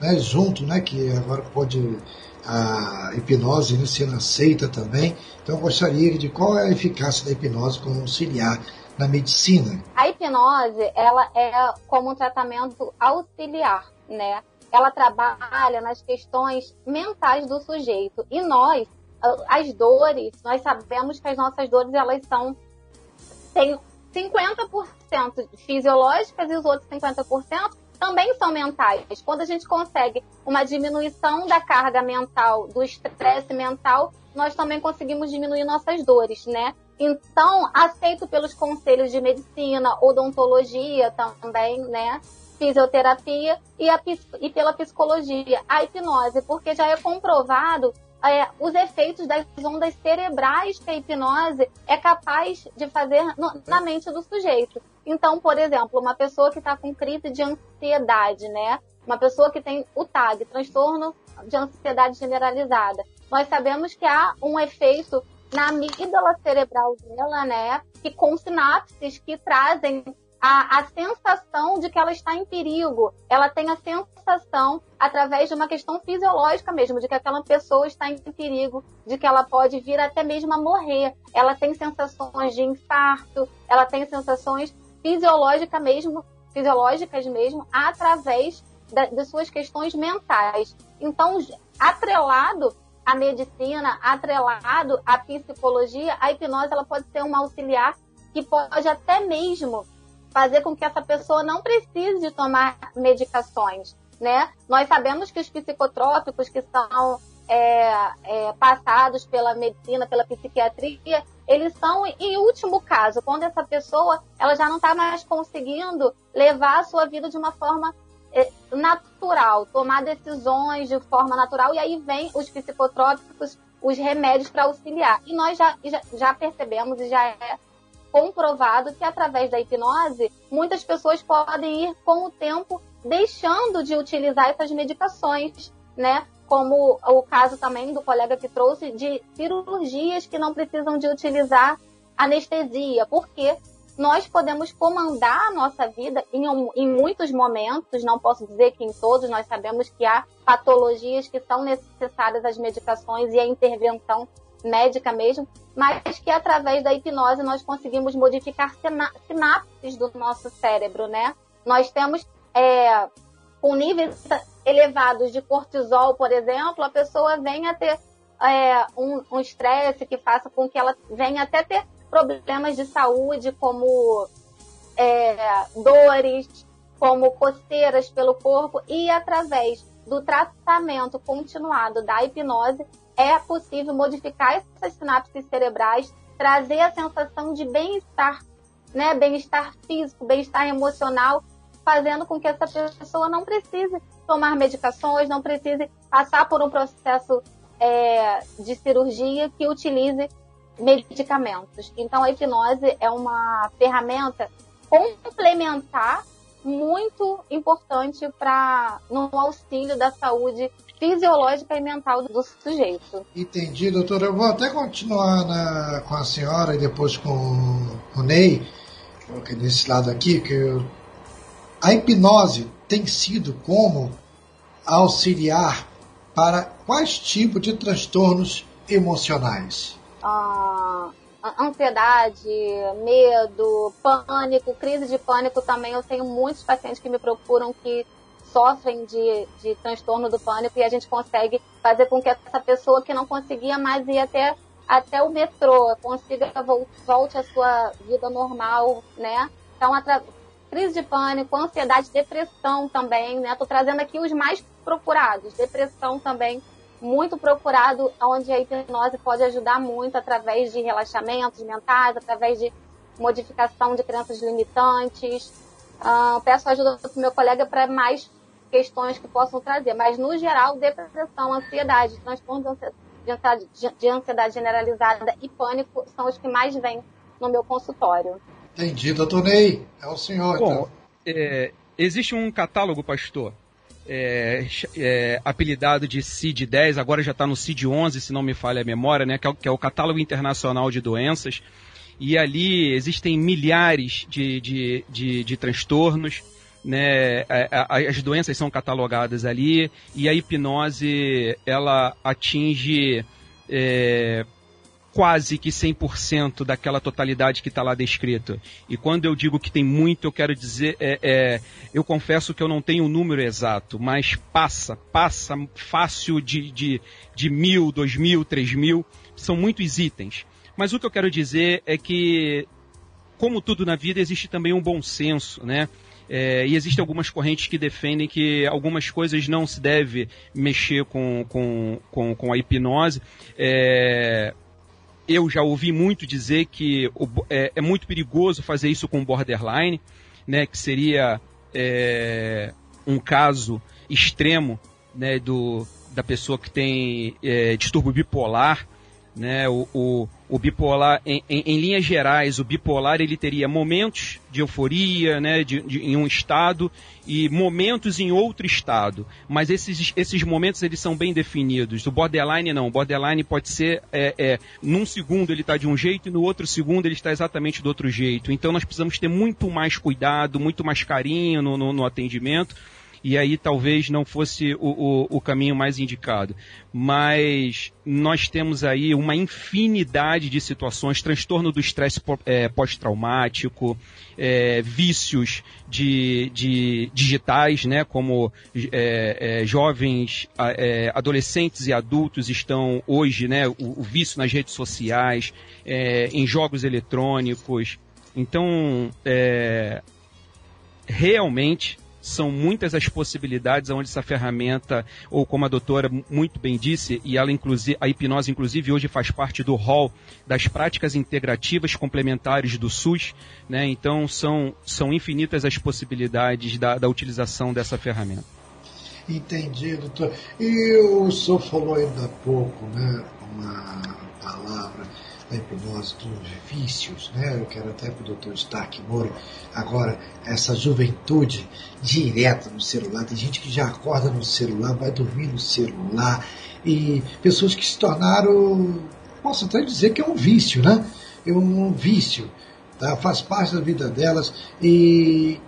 né? junto, né? Que agora pode a hipnose né, sendo aceita também. Então eu gostaria de qual é a eficácia da hipnose como auxiliar na medicina. A hipnose, ela é como um tratamento auxiliar, né? ela trabalha nas questões mentais do sujeito. E nós, as dores, nós sabemos que as nossas dores, elas são tem 50% fisiológicas e os outros 50% também são mentais. Quando a gente consegue uma diminuição da carga mental, do estresse mental, nós também conseguimos diminuir nossas dores, né? Então, aceito pelos conselhos de medicina, odontologia também, né? fisioterapia e, a, e pela psicologia, a hipnose, porque já é comprovado é, os efeitos das ondas cerebrais que a hipnose é capaz de fazer no, na mente do sujeito. Então, por exemplo, uma pessoa que está com crise de ansiedade, né? Uma pessoa que tem o TAG, transtorno de ansiedade generalizada. Nós sabemos que há um efeito na amígdala cerebral dela, né? Que com sinapses que trazem a, a sensação de que ela está em perigo. Ela tem a sensação, através de uma questão fisiológica mesmo, de que aquela pessoa está em perigo, de que ela pode vir até mesmo a morrer. Ela tem sensações de infarto, ela tem sensações fisiológicas mesmo, fisiológicas mesmo, através da, de suas questões mentais. Então, atrelado à medicina, atrelado à psicologia, a hipnose ela pode ser uma auxiliar que pode até mesmo fazer com que essa pessoa não precise de tomar medicações, né? Nós sabemos que os psicotrópicos que são é, é, passados pela medicina, pela psiquiatria, eles são, em último caso, quando essa pessoa ela já não está mais conseguindo levar a sua vida de uma forma é, natural, tomar decisões de forma natural, e aí vem os psicotrópicos, os remédios para auxiliar. E nós já, já, já percebemos e já é comprovado que através da hipnose, muitas pessoas podem ir com o tempo deixando de utilizar essas medicações, né? Como o caso também do colega que trouxe de cirurgias que não precisam de utilizar anestesia, porque nós podemos comandar a nossa vida em, em, muitos momentos, não posso dizer que em todos, nós sabemos que há patologias que são necessárias as medicações e a intervenção médica mesmo, mas que através da hipnose nós conseguimos modificar sinapses do nosso cérebro, né? Nós temos é, com níveis elevados de cortisol, por exemplo, a pessoa vem a ter é, um estresse que faça com que ela venha até ter problemas de saúde, como é, dores, como coceiras pelo corpo, e através do tratamento continuado da hipnose, é possível modificar essas sinapses cerebrais, trazer a sensação de bem-estar, né? Bem-estar físico, bem-estar emocional, fazendo com que essa pessoa não precise tomar medicações, não precise passar por um processo é, de cirurgia que utilize medicamentos. Então, a hipnose é uma ferramenta complementar muito importante para no auxílio da saúde fisiológica e mental do sujeito. Entendi, doutora. Eu vou até continuar na, com a senhora e depois com, o Ney, nesse lado aqui, que eu, a hipnose tem sido como auxiliar para quais tipos de transtornos emocionais? Ah, ansiedade, medo, pânico, crise de pânico também. Eu tenho muitos pacientes que me procuram que sofrem de, de transtorno do pânico e a gente consegue fazer com que essa pessoa que não conseguia mais ir até, até o metrô consiga volte à sua vida normal, né? Então, a crise de pânico, ansiedade, depressão também, né? Tô trazendo aqui os mais procurados. Depressão também muito procurado, onde a hipnose pode ajudar muito através de relaxamentos mentais, através de modificação de crenças limitantes. Uh, peço ajuda do meu colega para mais questões que possam trazer, mas no geral, depressão, ansiedade, transtorno de ansiedade, de ansiedade generalizada e pânico são os que mais vêm no meu consultório. Entendi, doutor Ney. É o senhor. Bom, então. é, existe um catálogo, pastor, é, é, apelidado de CID-10, agora já está no CID-11, se não me falha a memória, né, que é, que é, o Catálogo Internacional de Doenças, e ali existem milhares de, de, de, de transtornos, né, as doenças são catalogadas ali, e a hipnose, ela atinge é, quase que 100% daquela totalidade que está lá descrito. E quando eu digo que tem muito, eu quero dizer, é, é, eu confesso que eu não tenho o um número exato, mas passa, passa fácil de, de, de mil, dois mil, três mil, são muitos itens. Mas o que eu quero dizer é que, como tudo na vida, existe também um bom senso, né? É, e existem algumas correntes que defendem que algumas coisas não se deve mexer com, com, com, com a hipnose. É, eu já ouvi muito dizer que é, é muito perigoso fazer isso com borderline, né, que seria é, um caso extremo né, do, da pessoa que tem é, distúrbio bipolar, né, o, o, o bipolar, em, em, em, linhas gerais, o bipolar ele teria momentos de euforia, né, de, de, em um estado e momentos em outro estado. Mas esses, esses momentos eles são bem definidos. O borderline não. O borderline pode ser, é, é, num segundo ele está de um jeito e no outro segundo ele está exatamente do outro jeito. Então nós precisamos ter muito mais cuidado, muito mais carinho no, no, no atendimento e aí talvez não fosse o, o, o caminho mais indicado. Mas nós temos aí uma infinidade de situações, transtorno do estresse é, pós-traumático, é, vícios de, de, digitais, né, como é, é jovens, é, adolescentes e adultos estão hoje, né, o, o vício nas redes sociais, é, em jogos eletrônicos. Então, realmente são muitas as possibilidades onde essa ferramenta, ou como a doutora muito bem disse, e ela inclusive, a hipnose inclusive hoje faz parte do hall das práticas integrativas complementares do SUS, né? Então são, são infinitas as possibilidades da, da utilização dessa ferramenta. Entendi, doutor. E o senhor falou ainda há pouco, né, uma palavra da hipnose dos vícios, né? Eu quero até para o doutor Stark Moura, agora, essa juventude direta no celular, tem gente que já acorda no celular, vai dormir no celular, e pessoas que se tornaram, posso até dizer que é um vício, né? É um vício, tá? faz parte da vida delas, e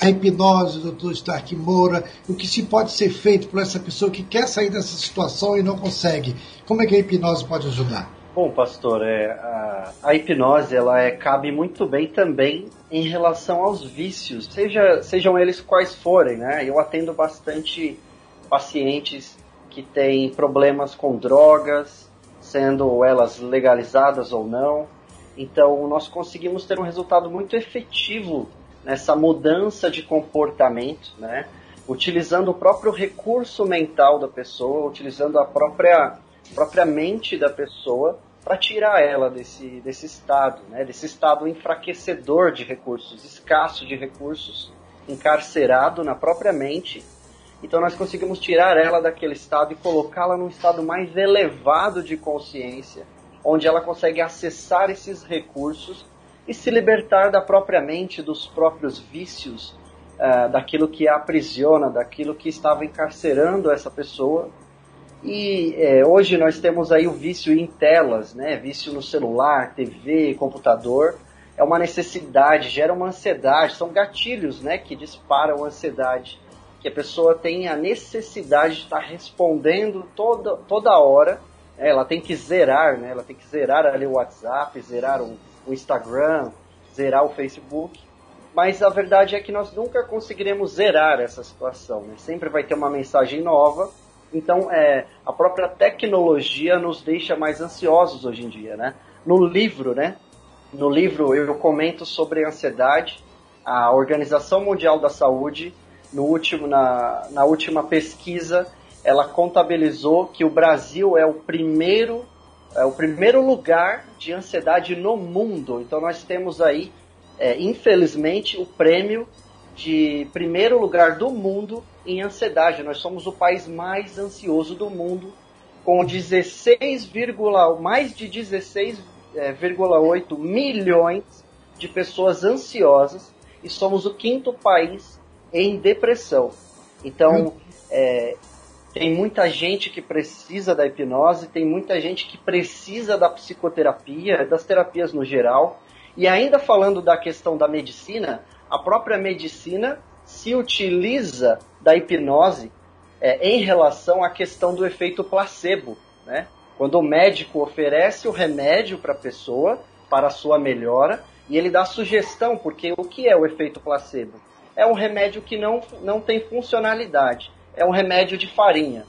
a hipnose, doutor Stark Moura, o que se pode ser feito por essa pessoa que quer sair dessa situação e não consegue. Como é que a hipnose pode ajudar? Bom, pastor, é, a, a, hipnose ela é, cabe muito bem também em relação aos vícios, seja, sejam eles quais forem, né? Eu atendo bastante pacientes que têm problemas com drogas, sendo elas legalizadas ou não. Então, nós conseguimos ter um resultado muito efetivo nessa mudança de comportamento, né? Utilizando o próprio recurso mental da pessoa, utilizando a própria, própria mente da pessoa para tirar ela desse, desse estado, né, desse estado enfraquecedor de recursos, escasso de recursos, encarcerado na própria mente. Então nós conseguimos tirar ela daquele estado e colocá-la num estado mais elevado de consciência, onde ela consegue acessar esses recursos e se libertar da própria mente, dos próprios vícios, uh, daquilo que a aprisiona, daquilo que estava encarcerando essa pessoa. E é, hoje nós temos aí o vício em telas, né? vício no celular, TV, computador. É uma necessidade, gera uma ansiedade, são gatilhos né, que disparam a ansiedade. Que a pessoa tem a necessidade de estar respondendo toda, toda hora. Né? Ela tem que zerar, né? ela tem que zerar ali o WhatsApp, zerar o, o Instagram, zerar o Facebook, mas a verdade é que nós nunca conseguiremos zerar essa situação. Né? Sempre vai ter uma mensagem nova. Então, é, a própria tecnologia nos deixa mais ansiosos hoje em dia, né? No livro, né? No livro eu comento sobre ansiedade. A Organização Mundial da Saúde, no último, na, na última pesquisa, ela contabilizou que o Brasil é o primeiro é o primeiro lugar de ansiedade no mundo. Então nós temos aí, é, infelizmente, o prêmio de primeiro lugar do mundo em ansiedade. Nós somos o país mais ansioso do mundo, com 16, mais de 16,8 é, milhões de pessoas ansiosas e somos o quinto país em depressão. Então, é, tem muita gente que precisa da hipnose, tem muita gente que precisa da psicoterapia, das terapias no geral. E ainda falando da questão da medicina, a própria medicina se utiliza da hipnose é, em relação à questão do efeito placebo. Né? Quando o médico oferece o remédio para a pessoa, para a sua melhora, e ele dá sugestão, porque o que é o efeito placebo? É um remédio que não, não tem funcionalidade é um remédio de farinha,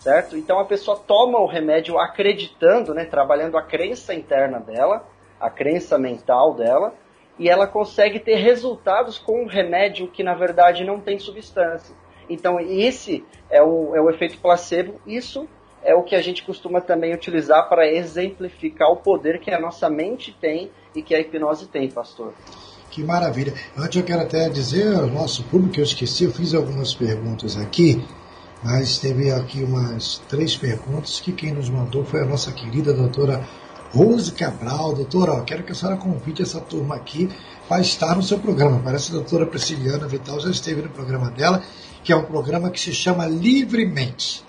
certo? Então a pessoa toma o remédio acreditando, né, trabalhando a crença interna dela, a crença mental dela, e ela consegue ter resultados com um remédio que na verdade não tem substância. Então esse é o, é o efeito placebo, isso é o que a gente costuma também utilizar para exemplificar o poder que a nossa mente tem e que a hipnose tem, pastor. Que maravilha. Antes eu quero até dizer ao nosso público que eu esqueci, eu fiz algumas perguntas aqui, mas teve aqui umas três perguntas que quem nos mandou foi a nossa querida doutora Rose Cabral. Doutora, quero que a senhora convide essa turma aqui para estar no seu programa. Parece que a doutora Prisciliana Vital já esteve no programa dela, que é um programa que se chama Livremente.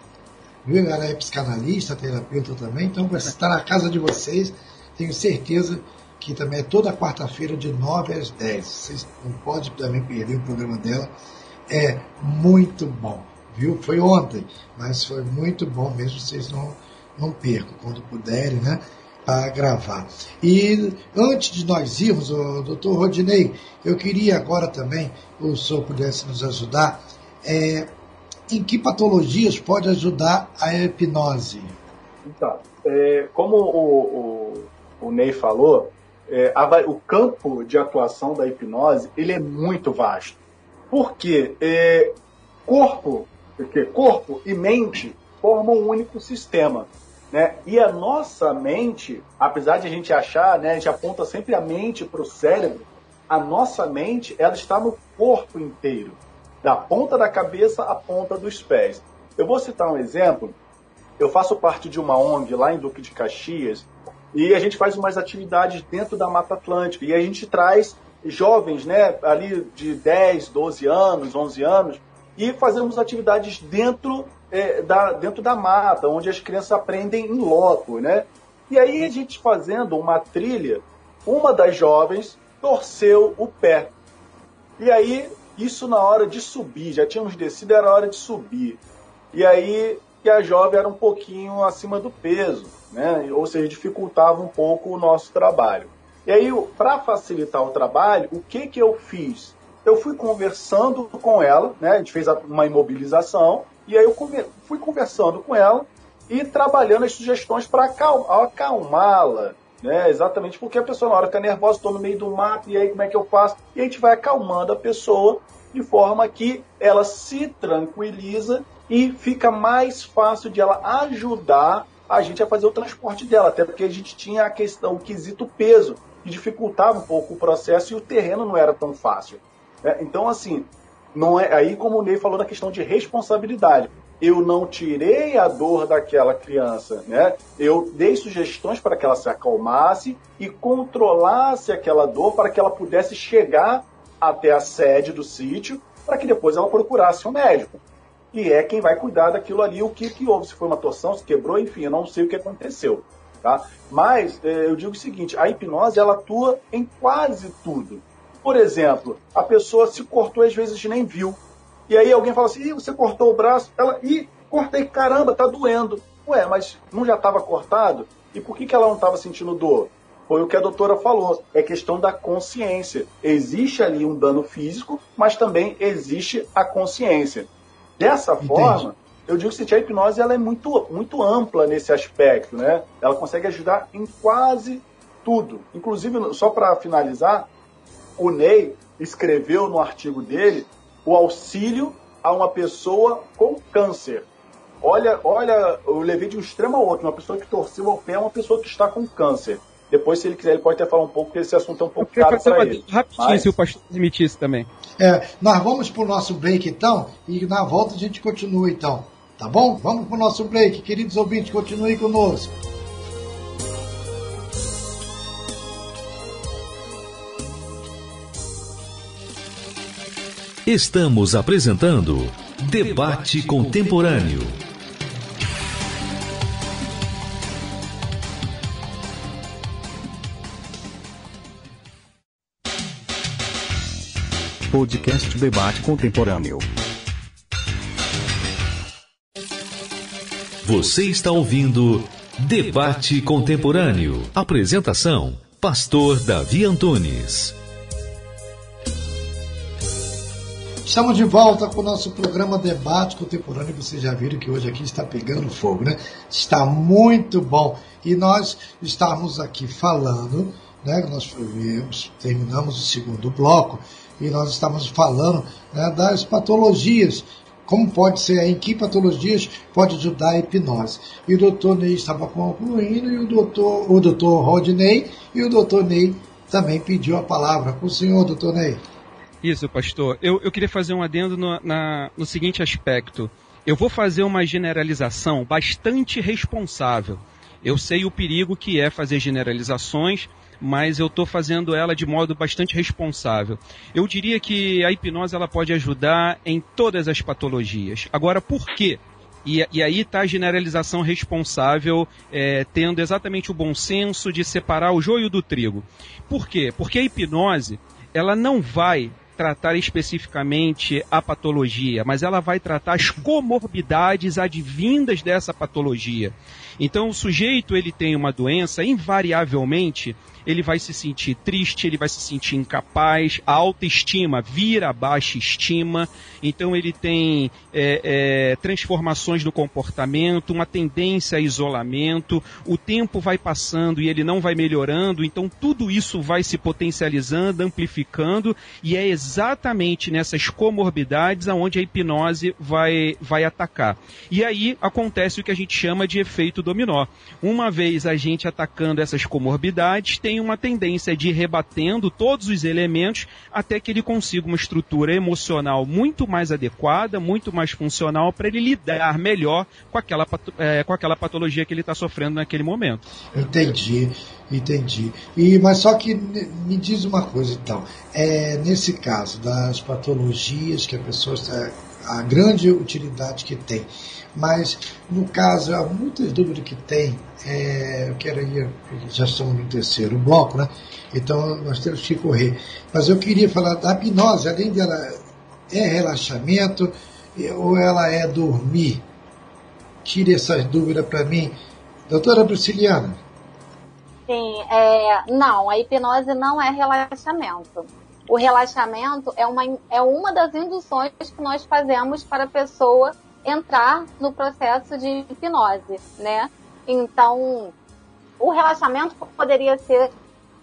Viu? Ela é psicanalista, terapeuta também, então estar na casa de vocês, tenho certeza que também é toda quarta-feira de 9 às 10. Vocês não podem também perder o programa dela. É muito bom, viu? Foi ontem, mas foi muito bom mesmo. Vocês não, não percam quando puderem, né? Para gravar. E antes de nós irmos, o doutor Rodinei, eu queria agora também, o senhor pudesse nos ajudar, é, em que patologias pode ajudar a hipnose? Então, é, como o, o, o Ney falou, é, a, o campo de atuação da hipnose ele é muito vasto. Porque é, corpo, porque corpo e mente formam um único sistema. Né? E a nossa mente, apesar de a gente achar, né, a gente aponta sempre a mente para o cérebro, a nossa mente ela está no corpo inteiro, da ponta da cabeça à ponta dos pés. Eu vou citar um exemplo. Eu faço parte de uma ONG lá em Duque de Caxias, e a gente faz umas atividades dentro da Mata Atlântica. E a gente traz jovens, né, ali de 10, 12 anos, 11 anos, e fazemos atividades dentro, é, da, dentro da mata, onde as crianças aprendem em loco, né? E aí a gente fazendo uma trilha, uma das jovens torceu o pé. E aí, isso na hora de subir, já tínhamos descido, era hora de subir. E aí, a jovem era um pouquinho acima do peso né? ou seja, dificultava um pouco o nosso trabalho. E aí, para facilitar o trabalho, o que, que eu fiz? Eu fui conversando com ela, né? a gente fez uma imobilização, e aí eu fui conversando com ela e trabalhando as sugestões para acalmá-la, né? Exatamente porque a pessoa, na hora fica nervosa, estou no meio do mato, e aí como é que eu faço? E a gente vai acalmando a pessoa de forma que ela se tranquiliza e fica mais fácil de ela ajudar a gente ia fazer o transporte dela, até porque a gente tinha a questão, o quesito peso, que dificultava um pouco o processo e o terreno não era tão fácil. É, então, assim, não é aí como o Ney falou da questão de responsabilidade. eu não tirei a dor daquela criança, né? Eu dei sugestões para que ela se acalmasse e controlasse aquela dor para que ela pudesse chegar até a sede do sítio para que depois ela procurasse um médico. E é quem vai cuidar daquilo ali, o que, que houve, se foi uma torção, se quebrou, enfim, eu não sei o que aconteceu. Tá? Mas é, eu digo o seguinte, a hipnose ela atua em quase tudo. Por exemplo, a pessoa se cortou às vezes nem viu. E aí alguém fala assim, Ih, você cortou o braço? Ela, ih, cortei, caramba, tá doendo. Ué, mas não já estava cortado? E por que, que ela não estava sentindo dor? Foi o que a doutora falou, é questão da consciência. Existe ali um dano físico, mas também existe a consciência. Dessa Entendi. forma, eu digo que a hipnose ela é muito, muito ampla nesse aspecto, né? Ela consegue ajudar em quase tudo. Inclusive, só para finalizar, o Ney escreveu no artigo dele o auxílio a uma pessoa com câncer. Olha, olha, eu levei de um extremo ao outro. Uma pessoa que torceu o pé é uma pessoa que está com câncer. Depois, se ele quiser, ele pode até falar um pouco, porque esse assunto é um pouco caro para ele. Rapidinho, Mas... se o pastor permitisse também. É, nós vamos para o nosso break, então, e na volta a gente continua, então. Tá bom? Vamos para o nosso break. Queridos ouvintes, continue conosco. Estamos apresentando Debate Contemporâneo. Podcast Debate Contemporâneo. Você está ouvindo Debate Contemporâneo. Apresentação: Pastor Davi Antunes. Estamos de volta com o nosso programa Debate Contemporâneo. Vocês já viram que hoje aqui está pegando fogo, né? Está muito bom. E nós estamos aqui falando, né? Nós terminamos o segundo bloco e nós estamos falando né, das patologias. Como pode ser, em que patologias pode ajudar a hipnose. E o doutor Ney estava concluindo, e o doutor, o doutor Rodney e o doutor Ney também pediu a palavra. Com o senhor, doutor Ney. Isso, pastor. Eu, eu queria fazer um adendo no, na, no seguinte aspecto. Eu vou fazer uma generalização bastante responsável. Eu sei o perigo que é fazer generalizações, mas eu estou fazendo ela de modo bastante responsável. Eu diria que a hipnose ela pode ajudar em todas as patologias. Agora, por quê? E, e aí está a generalização responsável, é, tendo exatamente o bom senso de separar o joio do trigo. Por quê? Porque a hipnose ela não vai tratar especificamente a patologia, mas ela vai tratar as comorbidades advindas dessa patologia. Então, o sujeito ele tem uma doença, invariavelmente ele vai se sentir triste, ele vai se sentir incapaz, a autoestima vira a baixa estima, então ele tem é, é, transformações no comportamento, uma tendência a isolamento, o tempo vai passando e ele não vai melhorando, então tudo isso vai se potencializando, amplificando, e é exatamente nessas comorbidades aonde a hipnose vai, vai atacar. E aí acontece o que a gente chama de efeito dominó. Uma vez a gente atacando essas comorbidades, tem uma tendência de ir rebatendo todos os elementos até que ele consiga uma estrutura emocional muito mais adequada, muito mais funcional para ele lidar melhor com aquela, é, com aquela patologia que ele está sofrendo naquele momento. Entendi, entendi. E, mas só que me diz uma coisa então, é, nesse caso das patologias que a pessoa a grande utilidade que tem. Mas, no caso, há muitas dúvidas que tem, é, eu quero ir, já estamos no terceiro bloco, né? Então, nós temos que correr. Mas eu queria falar da hipnose, além dela é relaxamento ou ela é dormir? Tire essas dúvidas para mim. Doutora Bruciliana. Sim, é, não, a hipnose não é relaxamento o relaxamento é uma, é uma das induções que nós fazemos para a pessoa entrar no processo de hipnose, né? Então, o relaxamento poderia ser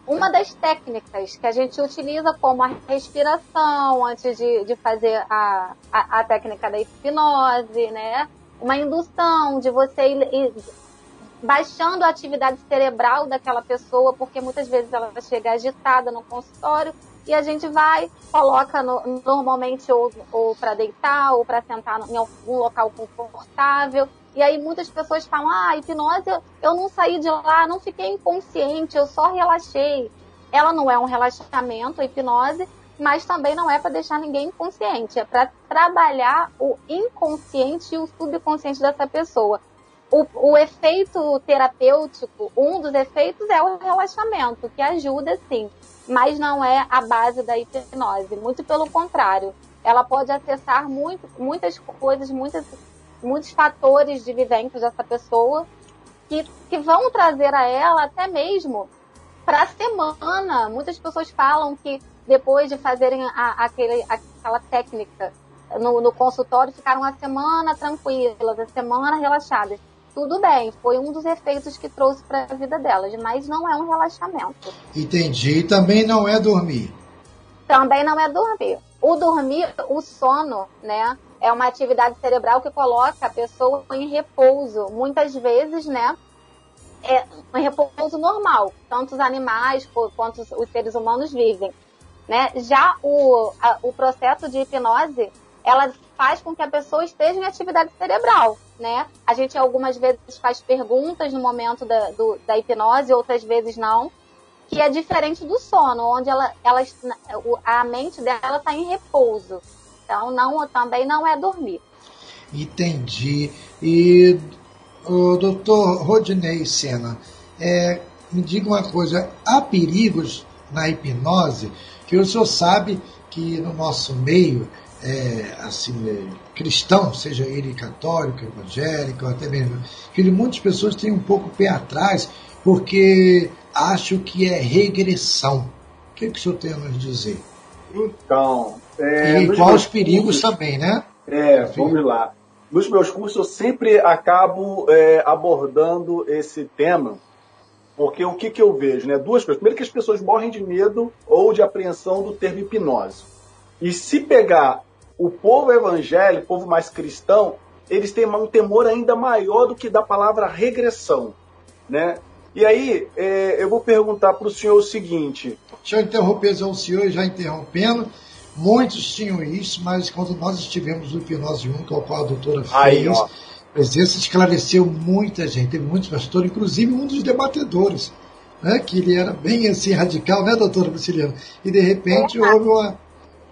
uma das técnicas que a gente utiliza como a respiração antes de, de fazer a, a, a técnica da hipnose, né? Uma indução de você ir, ir baixando a atividade cerebral daquela pessoa, porque muitas vezes ela chega agitada no consultório e a gente vai, coloca no, normalmente ou, ou para deitar ou para sentar em algum local confortável. E aí muitas pessoas falam: ah, hipnose, eu não saí de lá, não fiquei inconsciente, eu só relaxei. Ela não é um relaxamento, a hipnose, mas também não é para deixar ninguém inconsciente, é para trabalhar o inconsciente e o subconsciente dessa pessoa. O, o, efeito terapêutico, um dos efeitos é o relaxamento, que ajuda sim, mas não é a base da hipnose. Muito pelo contrário, ela pode acessar muito, muitas coisas, muitas, muitos fatores de vivência dessa pessoa que, que vão trazer a ela até mesmo para a semana. Muitas pessoas falam que depois de fazerem a, aquele, aquela técnica no, no, consultório, ficaram uma semana tranquilas, a semana relaxadas. Tudo bem, foi um dos efeitos que trouxe para a vida delas, mas não é um relaxamento. Entendi. E também não é dormir. Também não é dormir. O dormir, o sono, né, é uma atividade cerebral que coloca a pessoa em repouso. Muitas vezes, né, é um repouso normal. Tanto os animais quanto os seres humanos vivem. Né? Já o, a, o processo de hipnose, ela faz com que a pessoa esteja em atividade cerebral, né? A gente algumas vezes faz perguntas no momento da, do, da hipnose, outras vezes não, que é diferente do sono, onde ela, ela a mente dela está em repouso. Então, não, também não é dormir. Entendi. E o doutor Rodney Sena, é, me diga uma coisa, há perigos na hipnose? Que o senhor sabe que no nosso meio, é, assim, é, cristão, seja ele católico, evangélico, até mesmo, que muitas pessoas têm um pouco o pé atrás porque acham que é regressão. O que, que o senhor tem a nos dizer? Então. É, e quais os perigos cursos, também, né? É, vamos lá. Nos meus cursos eu sempre acabo é, abordando esse tema porque o que, que eu vejo? Né? Duas coisas. Primeiro, que as pessoas morrem de medo ou de apreensão do termo hipnose. E se pegar o povo evangélico, o povo mais cristão, eles têm um temor ainda maior do que da palavra regressão. Né? E aí, é, eu vou perguntar para o senhor o seguinte. Deixa eu interromper o senhor, já interrompendo. Muitos tinham isso, mas quando nós estivemos no Hipnose 1, que é o qual a doutora fez, aí, presença esclareceu muita gente, teve muitos pastores, inclusive um dos debatedores, né, que ele era bem assim radical, né, doutora Prisciliana? E de repente houve uma,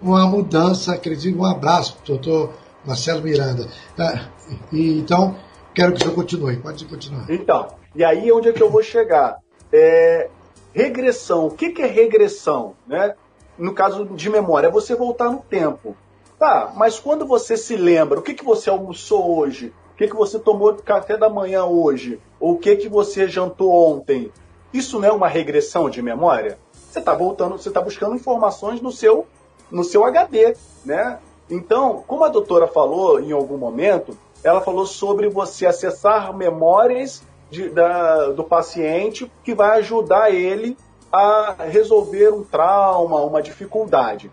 uma mudança, acredito, um abraço para o doutor Marcelo Miranda. Tá? E, então, quero que o senhor continue, pode continuar. Então, e aí onde é que eu vou chegar? É, regressão, o que, que é regressão? Né? No caso de memória, é você voltar no tempo. Tá, mas quando você se lembra, o que, que você almoçou hoje? o que, que você tomou de café da manhã hoje, ou o que, que você jantou ontem. Isso não é uma regressão de memória? Você está voltando, você está buscando informações no seu, no seu HD, né? Então, como a doutora falou em algum momento, ela falou sobre você acessar memórias de, da, do paciente que vai ajudar ele a resolver um trauma, uma dificuldade.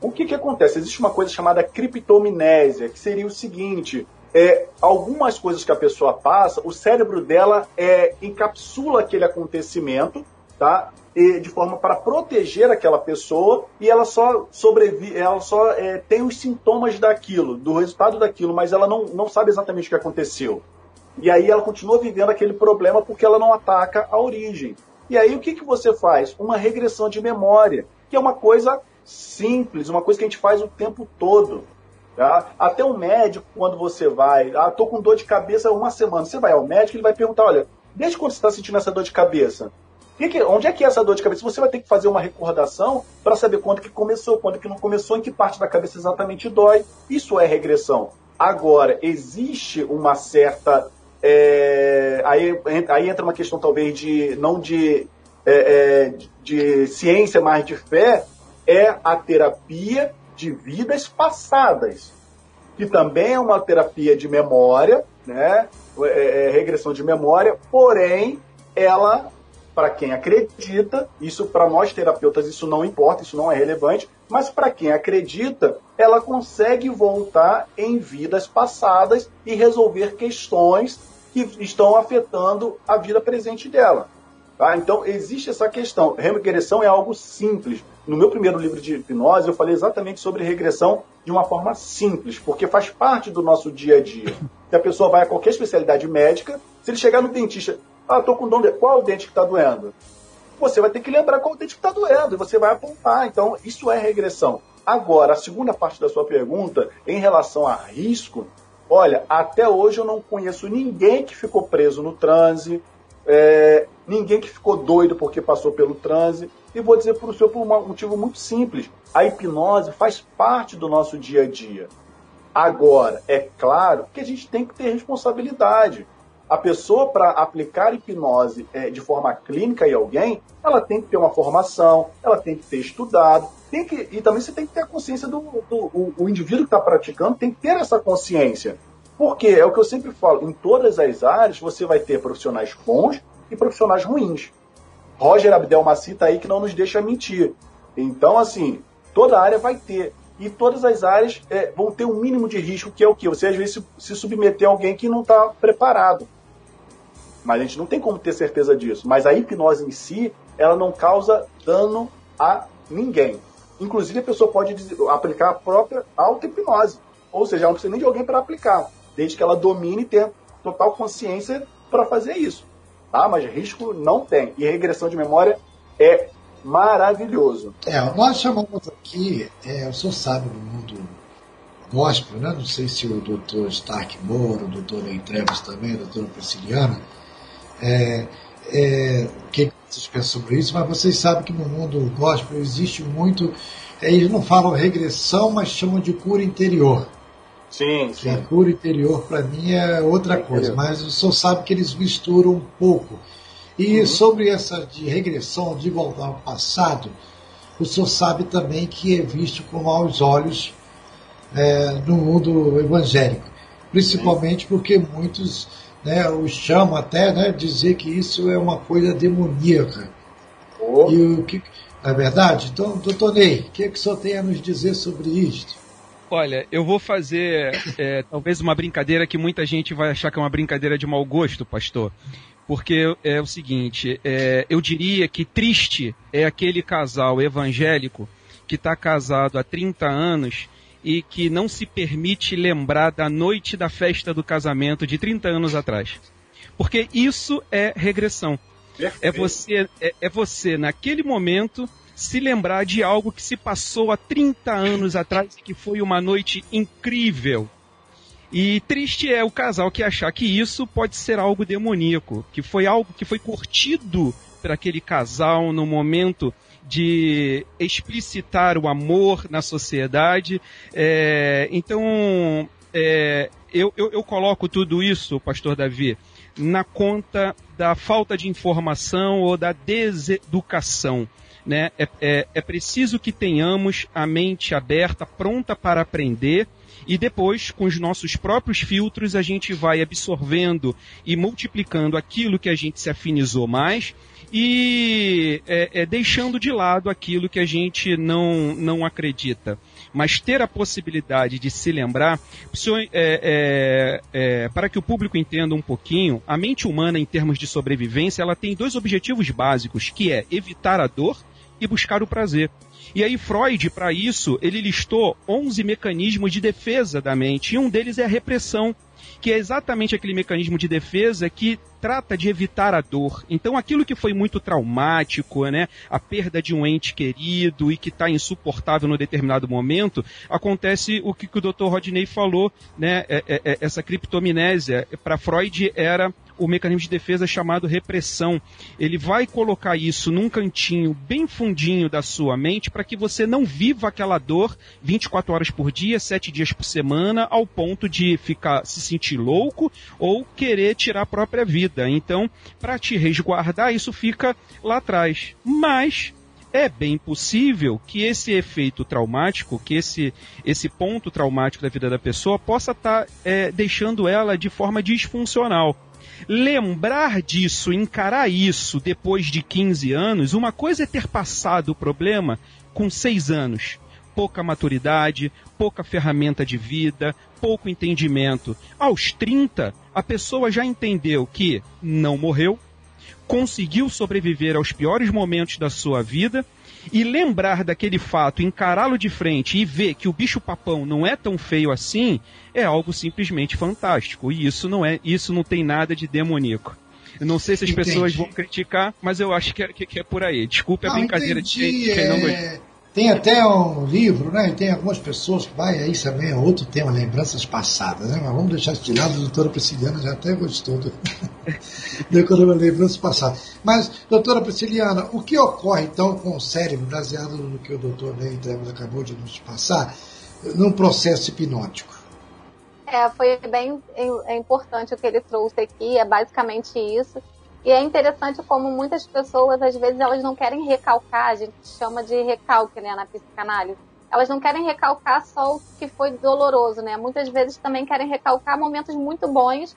O que, que acontece? Existe uma coisa chamada criptomnésia, que seria o seguinte: é, algumas coisas que a pessoa passa, o cérebro dela é, encapsula aquele acontecimento, tá? E, de forma para proteger aquela pessoa e ela só sobrevive, ela só é, tem os sintomas daquilo, do resultado daquilo, mas ela não, não sabe exatamente o que aconteceu. E aí ela continua vivendo aquele problema porque ela não ataca a origem. E aí o que, que você faz? Uma regressão de memória, que é uma coisa simples, uma coisa que a gente faz o tempo todo. Tá? Até o médico, quando você vai, ah, tô com dor de cabeça uma semana, você vai ao médico, ele vai perguntar, olha, desde quando você está sentindo essa dor de cabeça? Que que, onde é que é essa dor de cabeça? Você vai ter que fazer uma recordação para saber quando que começou, quando que não começou, em que parte da cabeça exatamente dói. Isso é regressão. Agora, existe uma certa. É, aí, aí entra uma questão talvez de não de, é, é, de ciência, mas de fé, é a terapia de vidas passadas, que também é uma terapia de memória, né? É, é, é regressão de memória, porém, ela, para quem acredita, isso para nós terapeutas isso não importa, isso não é relevante, mas para quem acredita, ela consegue voltar em vidas passadas e resolver questões que estão afetando a vida presente dela. Tá? Então, existe essa questão. Regressão é algo simples. no meu primeiro livro de hipnose, eu falei exatamente sobre regressão de uma forma simples, porque faz parte do nosso dia a dia. Se a pessoa vai a qualquer especialidade médica, se ele chegar no dentista, ah, tô com dor, de... qual o dente que está doendo? Você vai ter que lembrar qual o dente que está doendo, e você vai apontar. Então, isso é regressão. Agora, a segunda parte da sua pergunta, em relação a risco, olha, até hoje eu não conheço ninguém que ficou preso no transe, é, ninguém que ficou doido porque passou pelo transe. E vou dizer para o senhor por um motivo muito simples. A hipnose faz parte do nosso dia a dia. Agora, é claro que a gente tem que ter responsabilidade. A pessoa, para aplicar hipnose é, de forma clínica em alguém, ela tem que ter uma formação, ela tem que ter estudado, tem que, e também você tem que ter a consciência do, do o, o indivíduo que está praticando, tem que ter essa consciência. Porque é o que eu sempre falo, em todas as áreas você vai ter profissionais bons e profissionais ruins. Roger Abdelmaci está aí que não nos deixa mentir. Então, assim, toda área vai ter. E todas as áreas é, vão ter um mínimo de risco, que é o que? Você às vezes se, se submeter a alguém que não está preparado. Mas a gente não tem como ter certeza disso. Mas a hipnose em si, ela não causa dano a ninguém. Inclusive, a pessoa pode aplicar a própria auto-hipnose. Ou seja, ela não precisa nem de alguém para aplicar, desde que ela domine e tenha total consciência para fazer isso. Tá? Mas risco não tem. E regressão de memória é maravilhoso. É, nós chamamos aqui, é, o senhor sabe, no mundo gospel, né? não sei se o doutor Stark Moore, o doutor Ney Trevas também, o doutor Prisciliana, é, é, o que vocês pensam sobre isso, mas vocês sabem que no mundo gospel existe muito, é, eles não falam regressão, mas chamam de cura interior. Sim, sim. a cura interior, para mim, é outra coisa, mas o senhor sabe que eles misturam um pouco. E uhum. sobre essa de regressão, de voltar ao passado, o senhor sabe também que é visto com maus olhos é, no mundo evangélico. Principalmente porque muitos né, o chamam até né, dizer que isso é uma coisa demoníaca. Oh. E o que, é verdade? Então, doutor Ney, o que, que o senhor tem a nos dizer sobre isto? Olha, eu vou fazer é, talvez uma brincadeira que muita gente vai achar que é uma brincadeira de mau gosto, pastor. Porque é o seguinte, é, eu diria que triste é aquele casal evangélico que está casado há 30 anos e que não se permite lembrar da noite da festa do casamento de 30 anos atrás. Porque isso é regressão. É você, é, é você, naquele momento, se lembrar de algo que se passou há 30 anos atrás e que foi uma noite incrível. E triste é o casal que achar que isso pode ser algo demoníaco, que foi algo que foi curtido por aquele casal no momento de explicitar o amor na sociedade. É, então, é, eu, eu, eu coloco tudo isso, pastor Davi, na conta da falta de informação ou da deseducação né? É, é, é preciso que tenhamos a mente aberta, pronta para aprender, e depois, com os nossos próprios filtros, a gente vai absorvendo e multiplicando aquilo que a gente se afinizou mais e é, é, deixando de lado aquilo que a gente não, não acredita. Mas ter a possibilidade de se lembrar, é, é, é, para que o público entenda um pouquinho, a mente humana, em termos de sobrevivência, ela tem dois objetivos básicos, que é evitar a dor e buscar o prazer. E aí Freud, para isso, ele listou 11 mecanismos de defesa da mente, e um deles é a repressão, que é exatamente aquele mecanismo de defesa que trata de evitar a dor. Então, aquilo que foi muito traumático, né, a perda de um ente querido e que está insuportável no determinado momento, acontece o que, que o Dr. Rodney falou, né, é, é, é essa criptominésia. Para Freud era o mecanismo de defesa chamado repressão. Ele vai colocar isso num cantinho bem fundinho da sua mente para que você não viva aquela dor 24 horas por dia, 7 dias por semana, ao ponto de ficar se sentir louco ou querer tirar a própria vida. Então, para te resguardar, isso fica lá atrás. Mas é bem possível que esse efeito traumático, que esse, esse ponto traumático da vida da pessoa possa estar tá, é, deixando ela de forma disfuncional lembrar disso, encarar isso depois de 15 anos, uma coisa é ter passado o problema com 6 anos. Pouca maturidade, pouca ferramenta de vida, pouco entendimento. Aos 30, a pessoa já entendeu que não morreu, conseguiu sobreviver aos piores momentos da sua vida e lembrar daquele fato, encará-lo de frente e ver que o bicho-papão não é tão feio assim, é algo simplesmente fantástico. E isso não é, isso não tem nada de demoníaco. Eu não sei se as entendi. pessoas vão criticar, mas eu acho que é, que, é por aí. Desculpe a não, brincadeira entendi, de quem, não é... Tem até um livro, né? E tem algumas pessoas que vai, aí também é outro tema, lembranças passadas, né? Mas vamos deixar isso de lado, a doutora Prisciliana já até gostou do, do lembranças passadas. Mas, doutora Prisciliana, o que ocorre então com o cérebro, baseado no que o doutor Ney acabou de nos passar, num processo hipnótico? É, foi bem é importante o que ele trouxe aqui, é basicamente isso. E é interessante como muitas pessoas, às vezes, elas não querem recalcar, a gente chama de recalque, né, na psicanálise. Elas não querem recalcar só o que foi doloroso, né? Muitas vezes também querem recalcar momentos muito bons,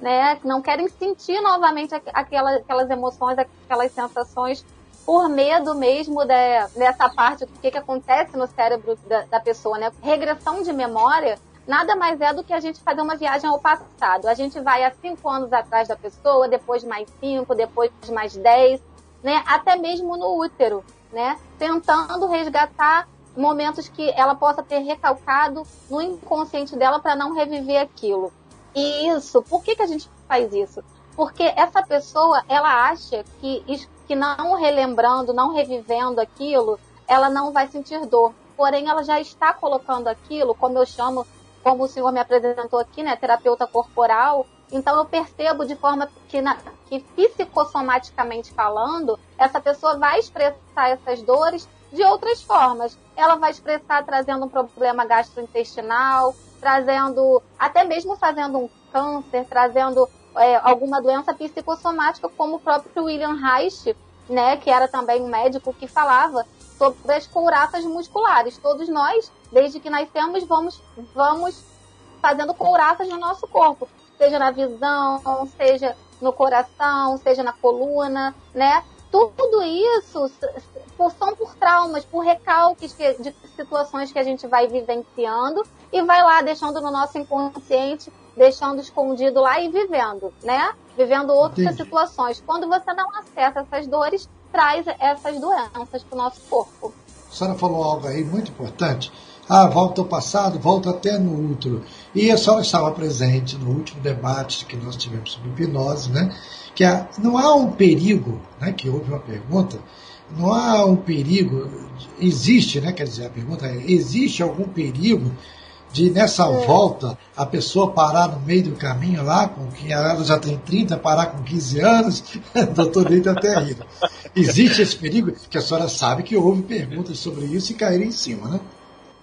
né? Não querem sentir novamente aquelas, aquelas emoções, aquelas sensações, por medo mesmo de, dessa parte, do que, que acontece no cérebro da, da pessoa, né? Regressão de memória nada mais é do que a gente fazer uma viagem ao passado. A gente vai há cinco anos atrás da pessoa, depois mais cinco, depois mais dez, né? Até mesmo no útero, né? Tentando resgatar momentos que ela possa ter recalcado no inconsciente dela para não reviver aquilo. E isso, por que, que a gente faz isso? Porque essa pessoa, ela acha que, que não relembrando, não revivendo aquilo, ela não vai sentir dor. Porém, ela já está colocando aquilo, como eu chamo como o senhor me apresentou aqui, né, terapeuta corporal, então eu percebo de forma que, na, que psicossomaticamente falando, essa pessoa vai expressar essas dores de outras formas. Ela vai expressar trazendo um problema gastrointestinal, trazendo, até mesmo fazendo um câncer, trazendo é, alguma doença psicossomática, como o próprio William Reich, né, que era também um médico que falava sobre as couraças musculares. Todos nós, desde que nascemos, vamos, vamos fazendo couraças no nosso corpo, seja na visão, seja no coração, seja na coluna, né? Tudo isso são por traumas, por recalques de situações que a gente vai vivenciando e vai lá deixando no nosso inconsciente, deixando escondido lá e vivendo, né? Vivendo outras Entendi. situações. Quando você não acessa essas dores, traz essas doenças para o nosso corpo. A senhora falou algo aí muito importante. Ah, volta ao passado, volta até no útero. E a senhora estava presente no último debate que nós tivemos sobre hipnose, né? Que há, não há um perigo, né? Que houve uma pergunta, não há um perigo, existe, né? Quer dizer, a pergunta é, existe algum perigo de nessa é. volta a pessoa parar no meio do caminho lá, com que ela já tem 30, parar com 15 anos, doutor Neito até rindo. Existe esse perigo? Que a senhora sabe que houve perguntas sobre isso e caíram em cima, né?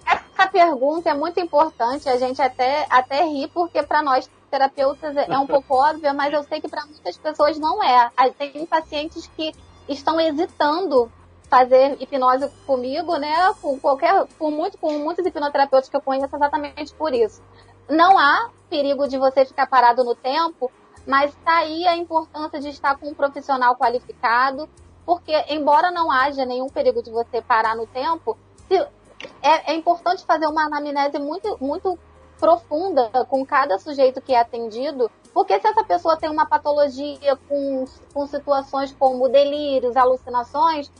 Essa pergunta é muito importante, a gente até, até ri, porque para nós terapeutas é um pouco óbvia, mas eu sei que para muitas pessoas não é. Tem pacientes que estão hesitando fazer hipnose comigo, né? Com qualquer, com muito, com muitos hipnoterapeutas que eu conheço exatamente por isso. Não há perigo de você ficar parado no tempo, mas está aí a importância de estar com um profissional qualificado, porque embora não haja nenhum perigo de você parar no tempo, se, é, é importante fazer uma anamnese muito, muito profunda com cada sujeito que é atendido, porque se essa pessoa tem uma patologia com, com situações como delírios, alucinações,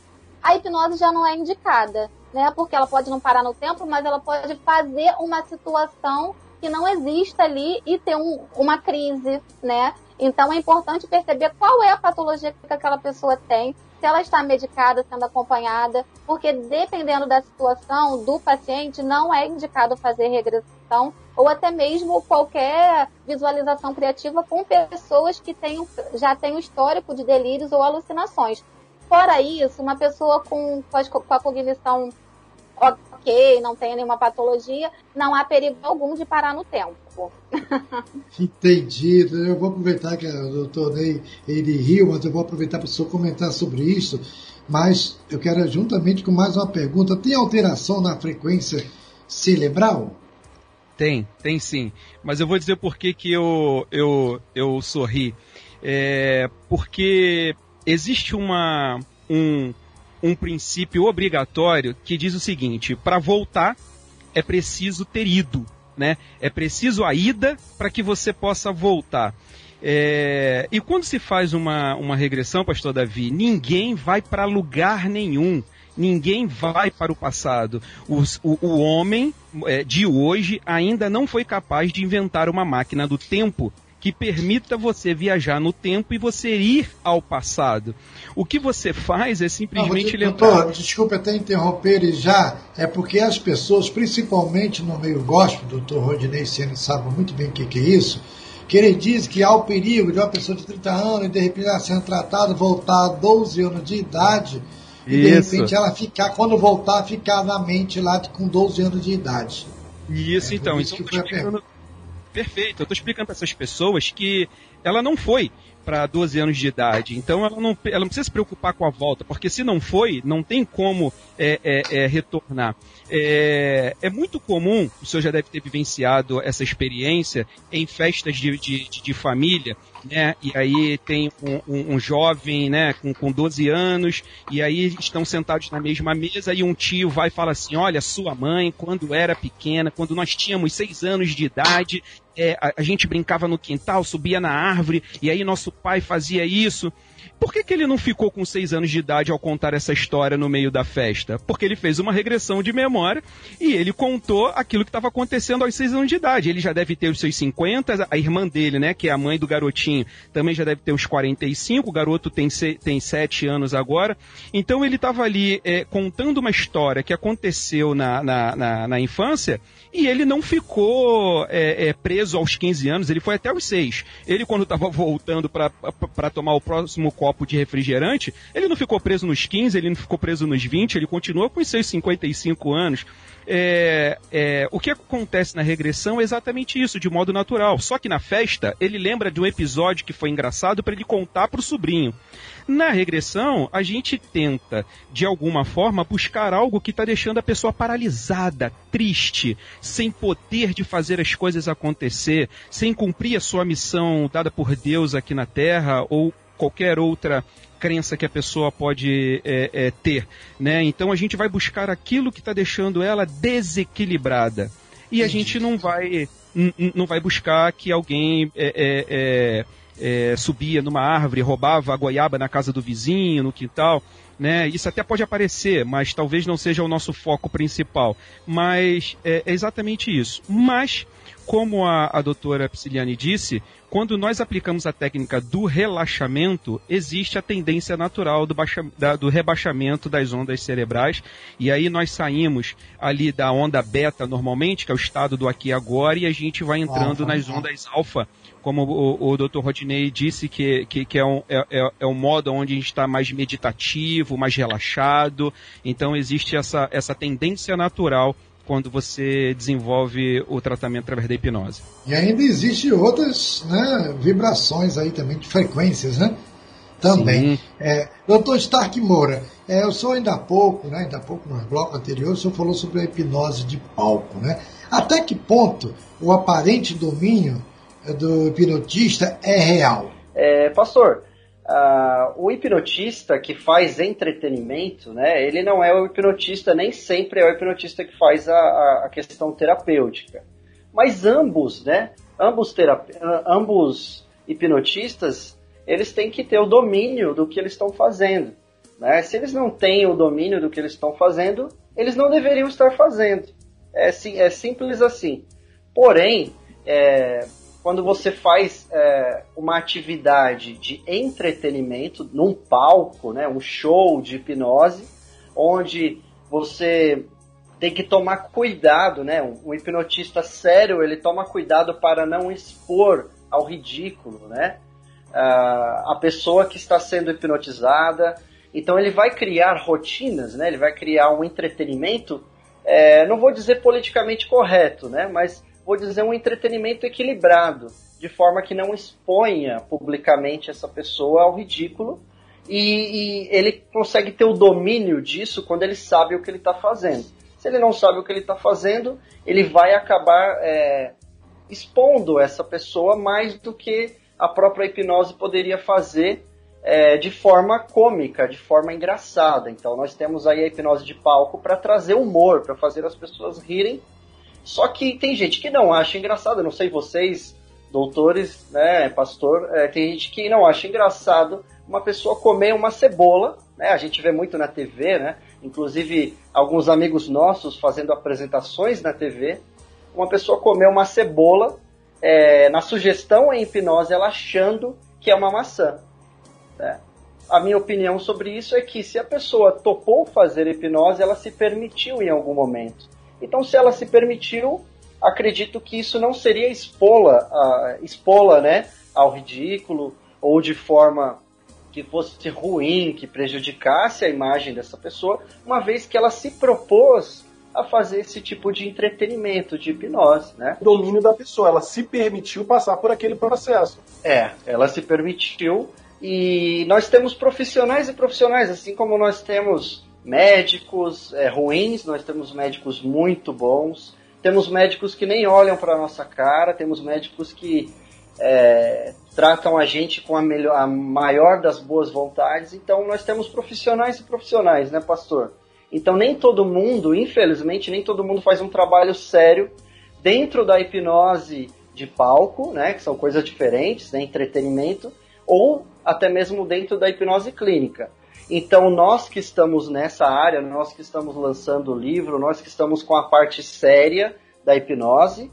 a hipnose já não é indicada, né? Porque ela pode não parar no tempo, mas ela pode fazer uma situação que não exista ali e ter um, uma crise, né? Então é importante perceber qual é a patologia que aquela pessoa tem, se ela está medicada, sendo acompanhada, porque dependendo da situação do paciente, não é indicado fazer regressão ou até mesmo qualquer visualização criativa com pessoas que tenham, já têm um histórico de delírios ou alucinações. Fora isso, uma pessoa com, com a cognição ok, não tem nenhuma patologia, não há perigo algum de parar no tempo. Entendido. Eu vou aproveitar que o doutor Ney ele riu, mas eu vou aproveitar para o senhor comentar sobre isso. Mas eu quero, juntamente com mais uma pergunta, tem alteração na frequência cerebral? Tem, tem sim. Mas eu vou dizer por que, que eu, eu, eu sorri. É, porque existe uma, um, um princípio obrigatório que diz o seguinte: para voltar é preciso ter ido, né? É preciso a ida para que você possa voltar. É, e quando se faz uma, uma regressão, pastor Davi, ninguém vai para lugar nenhum. Ninguém vai para o passado. o, o homem é, de hoje ainda não foi capaz de inventar uma máquina do tempo que permita você viajar no tempo e você ir ao passado. O que você faz é simplesmente não, lembrar. Doutor, desculpe até interromper ele já, é porque as pessoas, principalmente no meio gospel, doutor Rodinei Senna sabe muito bem o que, que é isso, que ele diz que há o perigo de uma pessoa de 30 anos e de repente sendo tratada, voltar a 12 anos de idade e Isso. de repente ela ficar, quando voltar, ficar na mente lá com 12 anos de idade. Isso, é, então. Isso então explicando... Perfeito. Eu estou explicando para essas pessoas que ela não foi para 12 anos de idade. Então ela não, ela não precisa se preocupar com a volta, porque se não foi, não tem como é, é, é, retornar. É, é, muito comum, o senhor já deve ter vivenciado essa experiência em festas de, de, de família, né? E aí tem um, um, um, jovem, né, com, com 12 anos, e aí estão sentados na mesma mesa e um tio vai e fala assim: Olha, sua mãe, quando era pequena, quando nós tínhamos 6 anos de idade, é, a, a gente brincava no quintal, subia na árvore, e aí nosso pai fazia isso. Por que, que ele não ficou com seis anos de idade ao contar essa história no meio da festa? Porque ele fez uma regressão de memória e ele contou aquilo que estava acontecendo aos seis anos de idade. Ele já deve ter os seus 50, a irmã dele, né, que é a mãe do garotinho, também já deve ter uns 45, o garoto tem, tem sete anos agora. Então ele estava ali é, contando uma história que aconteceu na, na, na, na infância e ele não ficou é, é, preso aos 15 anos, ele foi até os 6. Ele, quando estava voltando para tomar o próximo copo de refrigerante, ele não ficou preso nos 15, ele não ficou preso nos 20, ele continua com os seus 55 anos. É, é, o que acontece na regressão é exatamente isso, de modo natural. Só que na festa, ele lembra de um episódio que foi engraçado para ele contar para o sobrinho. Na regressão, a gente tenta, de alguma forma, buscar algo que está deixando a pessoa paralisada, triste, sem poder de fazer as coisas acontecer, sem cumprir a sua missão dada por Deus aqui na Terra ou qualquer outra crença que a pessoa pode é, é, ter, né? Então a gente vai buscar aquilo que está deixando ela desequilibrada e a gente não vai não vai buscar que alguém é, é, é, é, subia numa árvore, roubava a goiaba na casa do vizinho, no quintal. Né? Isso até pode aparecer, mas talvez não seja o nosso foco principal. Mas é, exatamente isso. Mas como a, a doutora Psiliane disse, quando nós aplicamos a técnica do relaxamento, existe a tendência natural do, baixa, da, do rebaixamento das ondas cerebrais, e aí nós saímos ali da onda beta normalmente, que é o estado do aqui e agora, e a gente vai entrando nas ondas alfa, como o, o Dr. Rodney disse, que, que, que é, um, é, é, é um modo onde a gente está mais meditativo, mais relaxado, então existe essa, essa tendência natural quando você desenvolve o tratamento através da hipnose. E ainda existem outras né, vibrações aí também, de frequências, né? Também. É, doutor Stark Moura, é, o senhor ainda há pouco, né, ainda há pouco no bloco anterior, o senhor falou sobre a hipnose de palco, né? Até que ponto o aparente domínio do hipnotista é real? É, pastor, Uh, o hipnotista que faz entretenimento, né, ele não é o hipnotista, nem sempre é o hipnotista que faz a, a questão terapêutica. Mas ambos, né, ambos, terape ambos hipnotistas, eles têm que ter o domínio do que eles estão fazendo. Né? Se eles não têm o domínio do que eles estão fazendo, eles não deveriam estar fazendo. É, é simples assim. Porém, é, quando você faz é, uma atividade de entretenimento num palco, né, um show de hipnose, onde você tem que tomar cuidado, né? Um, hipnotista sério ele toma cuidado para não expor ao ridículo, né? A pessoa que está sendo hipnotizada. Então ele vai criar rotinas, né? Ele vai criar um entretenimento, é, não vou dizer politicamente correto, né? Mas vou dizer, um entretenimento equilibrado, de forma que não exponha publicamente essa pessoa ao ridículo e, e ele consegue ter o domínio disso quando ele sabe o que ele está fazendo. Se ele não sabe o que ele está fazendo, ele vai acabar é, expondo essa pessoa mais do que a própria hipnose poderia fazer é, de forma cômica, de forma engraçada. Então nós temos aí a hipnose de palco para trazer humor, para fazer as pessoas rirem só que tem gente que não acha engraçado, eu não sei vocês, doutores, né, pastor, é, tem gente que não acha engraçado uma pessoa comer uma cebola, né, a gente vê muito na TV, né, inclusive alguns amigos nossos fazendo apresentações na TV, uma pessoa comeu uma cebola, é, na sugestão em hipnose, ela achando que é uma maçã. Né? A minha opinião sobre isso é que se a pessoa topou fazer hipnose, ela se permitiu em algum momento. Então, se ela se permitiu, acredito que isso não seria expô-la, uh, expô né, ao ridículo ou de forma que fosse ruim, que prejudicasse a imagem dessa pessoa, uma vez que ela se propôs a fazer esse tipo de entretenimento, de hipnose, né? Domínio da pessoa, ela se permitiu passar por aquele processo. É, ela se permitiu e nós temos profissionais e profissionais, assim como nós temos médicos é, ruins, nós temos médicos muito bons, temos médicos que nem olham para nossa cara, temos médicos que é, tratam a gente com a, melhor, a maior das boas vontades. Então nós temos profissionais e profissionais, né, pastor? Então nem todo mundo, infelizmente, nem todo mundo faz um trabalho sério dentro da hipnose de palco, né, que são coisas diferentes, né, entretenimento, ou até mesmo dentro da hipnose clínica. Então, nós que estamos nessa área, nós que estamos lançando o livro, nós que estamos com a parte séria da hipnose,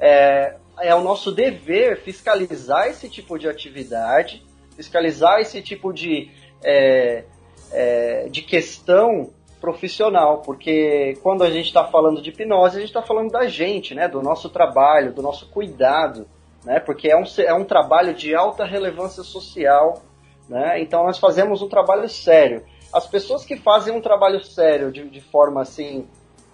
é, é o nosso dever fiscalizar esse tipo de atividade, fiscalizar esse tipo de, é, é, de questão profissional, porque quando a gente está falando de hipnose, a gente está falando da gente, né, do nosso trabalho, do nosso cuidado, né? Porque é um, é um trabalho de alta relevância social, né? Então nós fazemos um trabalho sério. As pessoas que fazem um trabalho sério de, de forma assim,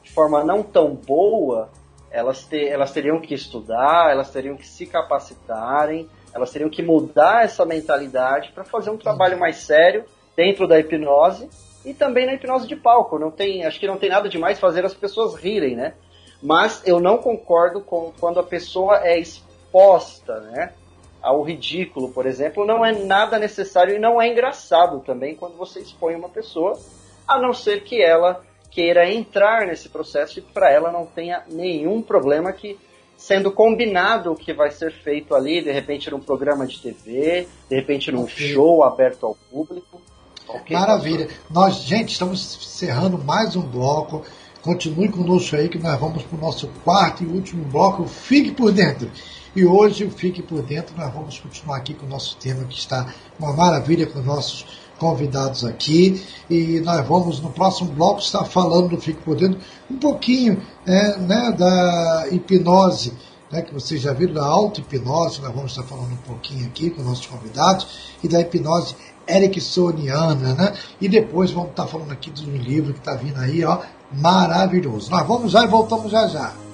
de forma não tão boa, elas, te, elas teriam que estudar, elas teriam que se capacitarem, elas teriam que mudar essa mentalidade para fazer um trabalho mais sério dentro da hipnose e também na hipnose de palco. Não tem, acho que não tem nada demais fazer as pessoas rirem, né? Mas eu não concordo com quando a pessoa é exposta, né? Ao ridículo, por exemplo, não é nada necessário e não é engraçado também quando você expõe uma pessoa, a não ser que ela queira entrar nesse processo e para ela não tenha nenhum problema que sendo combinado o que vai ser feito ali, de repente num programa de TV, de repente num okay. show aberto ao público. Okay, Maravilha. Nós, gente, estamos encerrando mais um bloco. Continue conosco aí que nós vamos para o nosso quarto e último bloco. Fique por dentro. E hoje o Fique por Dentro, nós vamos continuar aqui com o nosso tema que está uma maravilha com nossos convidados aqui. E nós vamos no próximo bloco estar falando do Fique por Dentro um pouquinho é, né, da hipnose. Né, que vocês já viram da auto-hipnose, nós vamos estar falando um pouquinho aqui com nossos convidados, e da hipnose ericksoniana, né? E depois vamos estar falando aqui de um livro que está vindo aí, ó, maravilhoso. Nós vamos já e voltamos já já.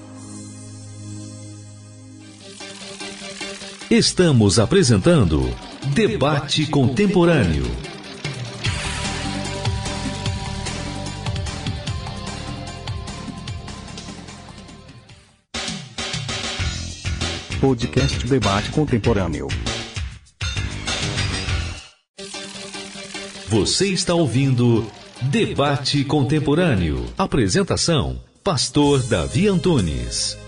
Estamos apresentando Debate Contemporâneo. Podcast Debate Contemporâneo. Você está ouvindo Debate Contemporâneo. Apresentação: Pastor Davi Antunes.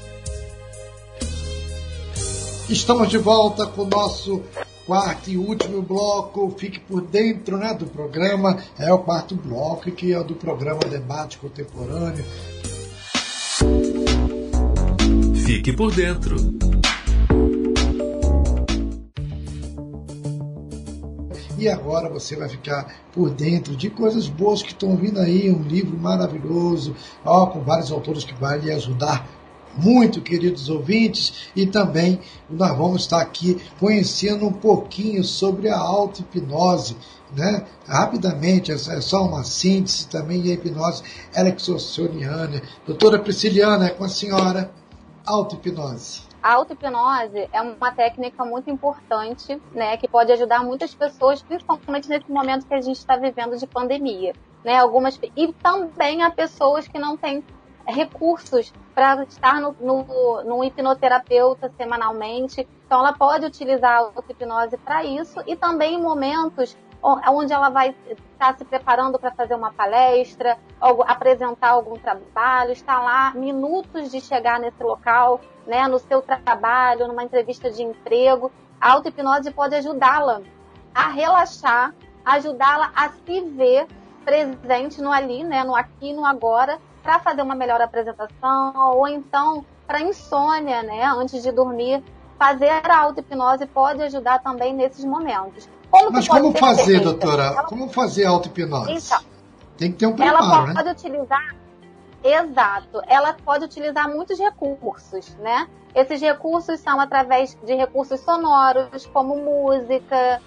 Estamos de volta com o nosso quarto e último bloco. Fique por dentro né, do programa. É o quarto bloco, que é o do programa Debate Contemporâneo. Fique por dentro. E agora você vai ficar por dentro de coisas boas que estão vindo aí, um livro maravilhoso, ó, com vários autores que vai lhe ajudar muito, queridos ouvintes, e também nós vamos estar aqui conhecendo um pouquinho sobre a auto-hipnose. Né? Rapidamente, é só uma síntese também de hipnose ericksoniana. Doutora Prisciliana, é com a senhora, auto-hipnose. A auto-hipnose é uma técnica muito importante, né, que pode ajudar muitas pessoas, principalmente nesse momento que a gente está vivendo de pandemia, né, algumas e também a pessoas que não têm recursos para estar no, no, no, hipnoterapeuta semanalmente. Então, ela pode utilizar a auto-hipnose para isso e também em momentos onde ela vai estar se preparando para fazer uma palestra, apresentar algum trabalho, estar lá minutos de chegar nesse local, né, no seu trabalho, numa entrevista de emprego. A auto-hipnose pode ajudá-la a relaxar, ajudá-la a se ver presente no ali, né, no aqui no agora, para fazer uma melhor apresentação, ou então para insônia, né, antes de dormir. Fazer a auto-hipnose pode ajudar também nesses momentos. Como Mas como fazer, doutora? Ela... Como fazer a auto-hipnose? Então, Tem que ter um preparo, ela pode né? utilizar Exato. Ela pode utilizar muitos recursos, né? Esses recursos são através de recursos sonoros, como música,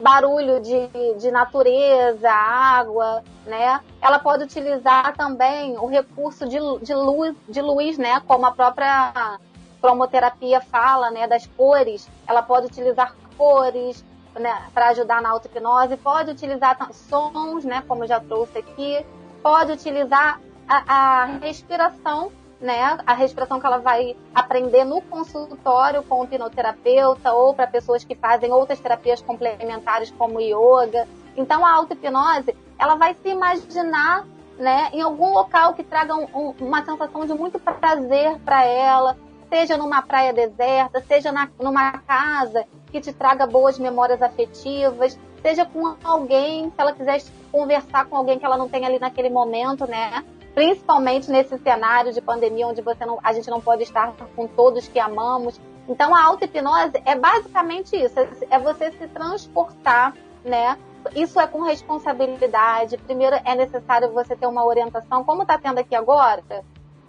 barulho de, de natureza, água, né? Ela pode utilizar também o recurso de, de luz, de luz, né? Como a própria cromoterapia fala, né? Das cores. Ela pode utilizar cores, né? Para ajudar na auto-hipnose. Pode utilizar sons, né? Como eu já trouxe aqui. Pode utilizar a, a respiração né, a respiração que ela vai aprender no consultório com o hipnoterapeuta ou para pessoas que fazem outras terapias complementares como yoga. Então a auto-hipnose, ela vai se imaginar, né, em algum local que traga um, um, uma sensação de muito prazer para ela, seja numa praia deserta, seja na, numa casa que te traga boas memórias afetivas, seja com alguém, se ela quiser conversar com alguém que ela não tem ali naquele momento, né? Principalmente nesse cenário de pandemia onde você não, a gente não pode estar com todos que amamos. Então a auto-hipnose é basicamente isso, é você se transportar, né? Isso é com responsabilidade. Primeiro é necessário você ter uma orientação, como está tendo aqui agora,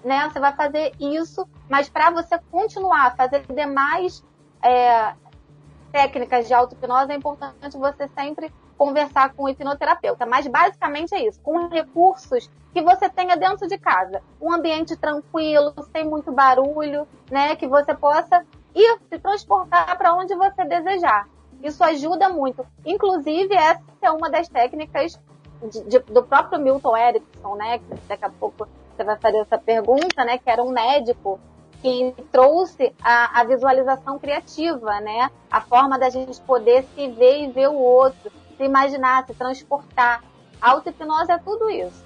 né? Você vai fazer isso, mas para você continuar a fazer demais é, técnicas de auto-hipnose, é importante você sempre conversar com o hipnoterapeuta. Mas basicamente é isso, com recursos que você tenha dentro de casa. Um ambiente tranquilo, sem muito barulho, né? Que você possa ir se transportar para onde você desejar. Isso ajuda muito. Inclusive, essa é uma das técnicas de, de, do próprio Milton Erickson, né? Que daqui a pouco você vai fazer essa pergunta, né? Que era um médico que trouxe a, a, visualização criativa, né? A forma da gente poder se ver e ver o outro se imaginar, se transportar. A auto-hipnose é tudo isso.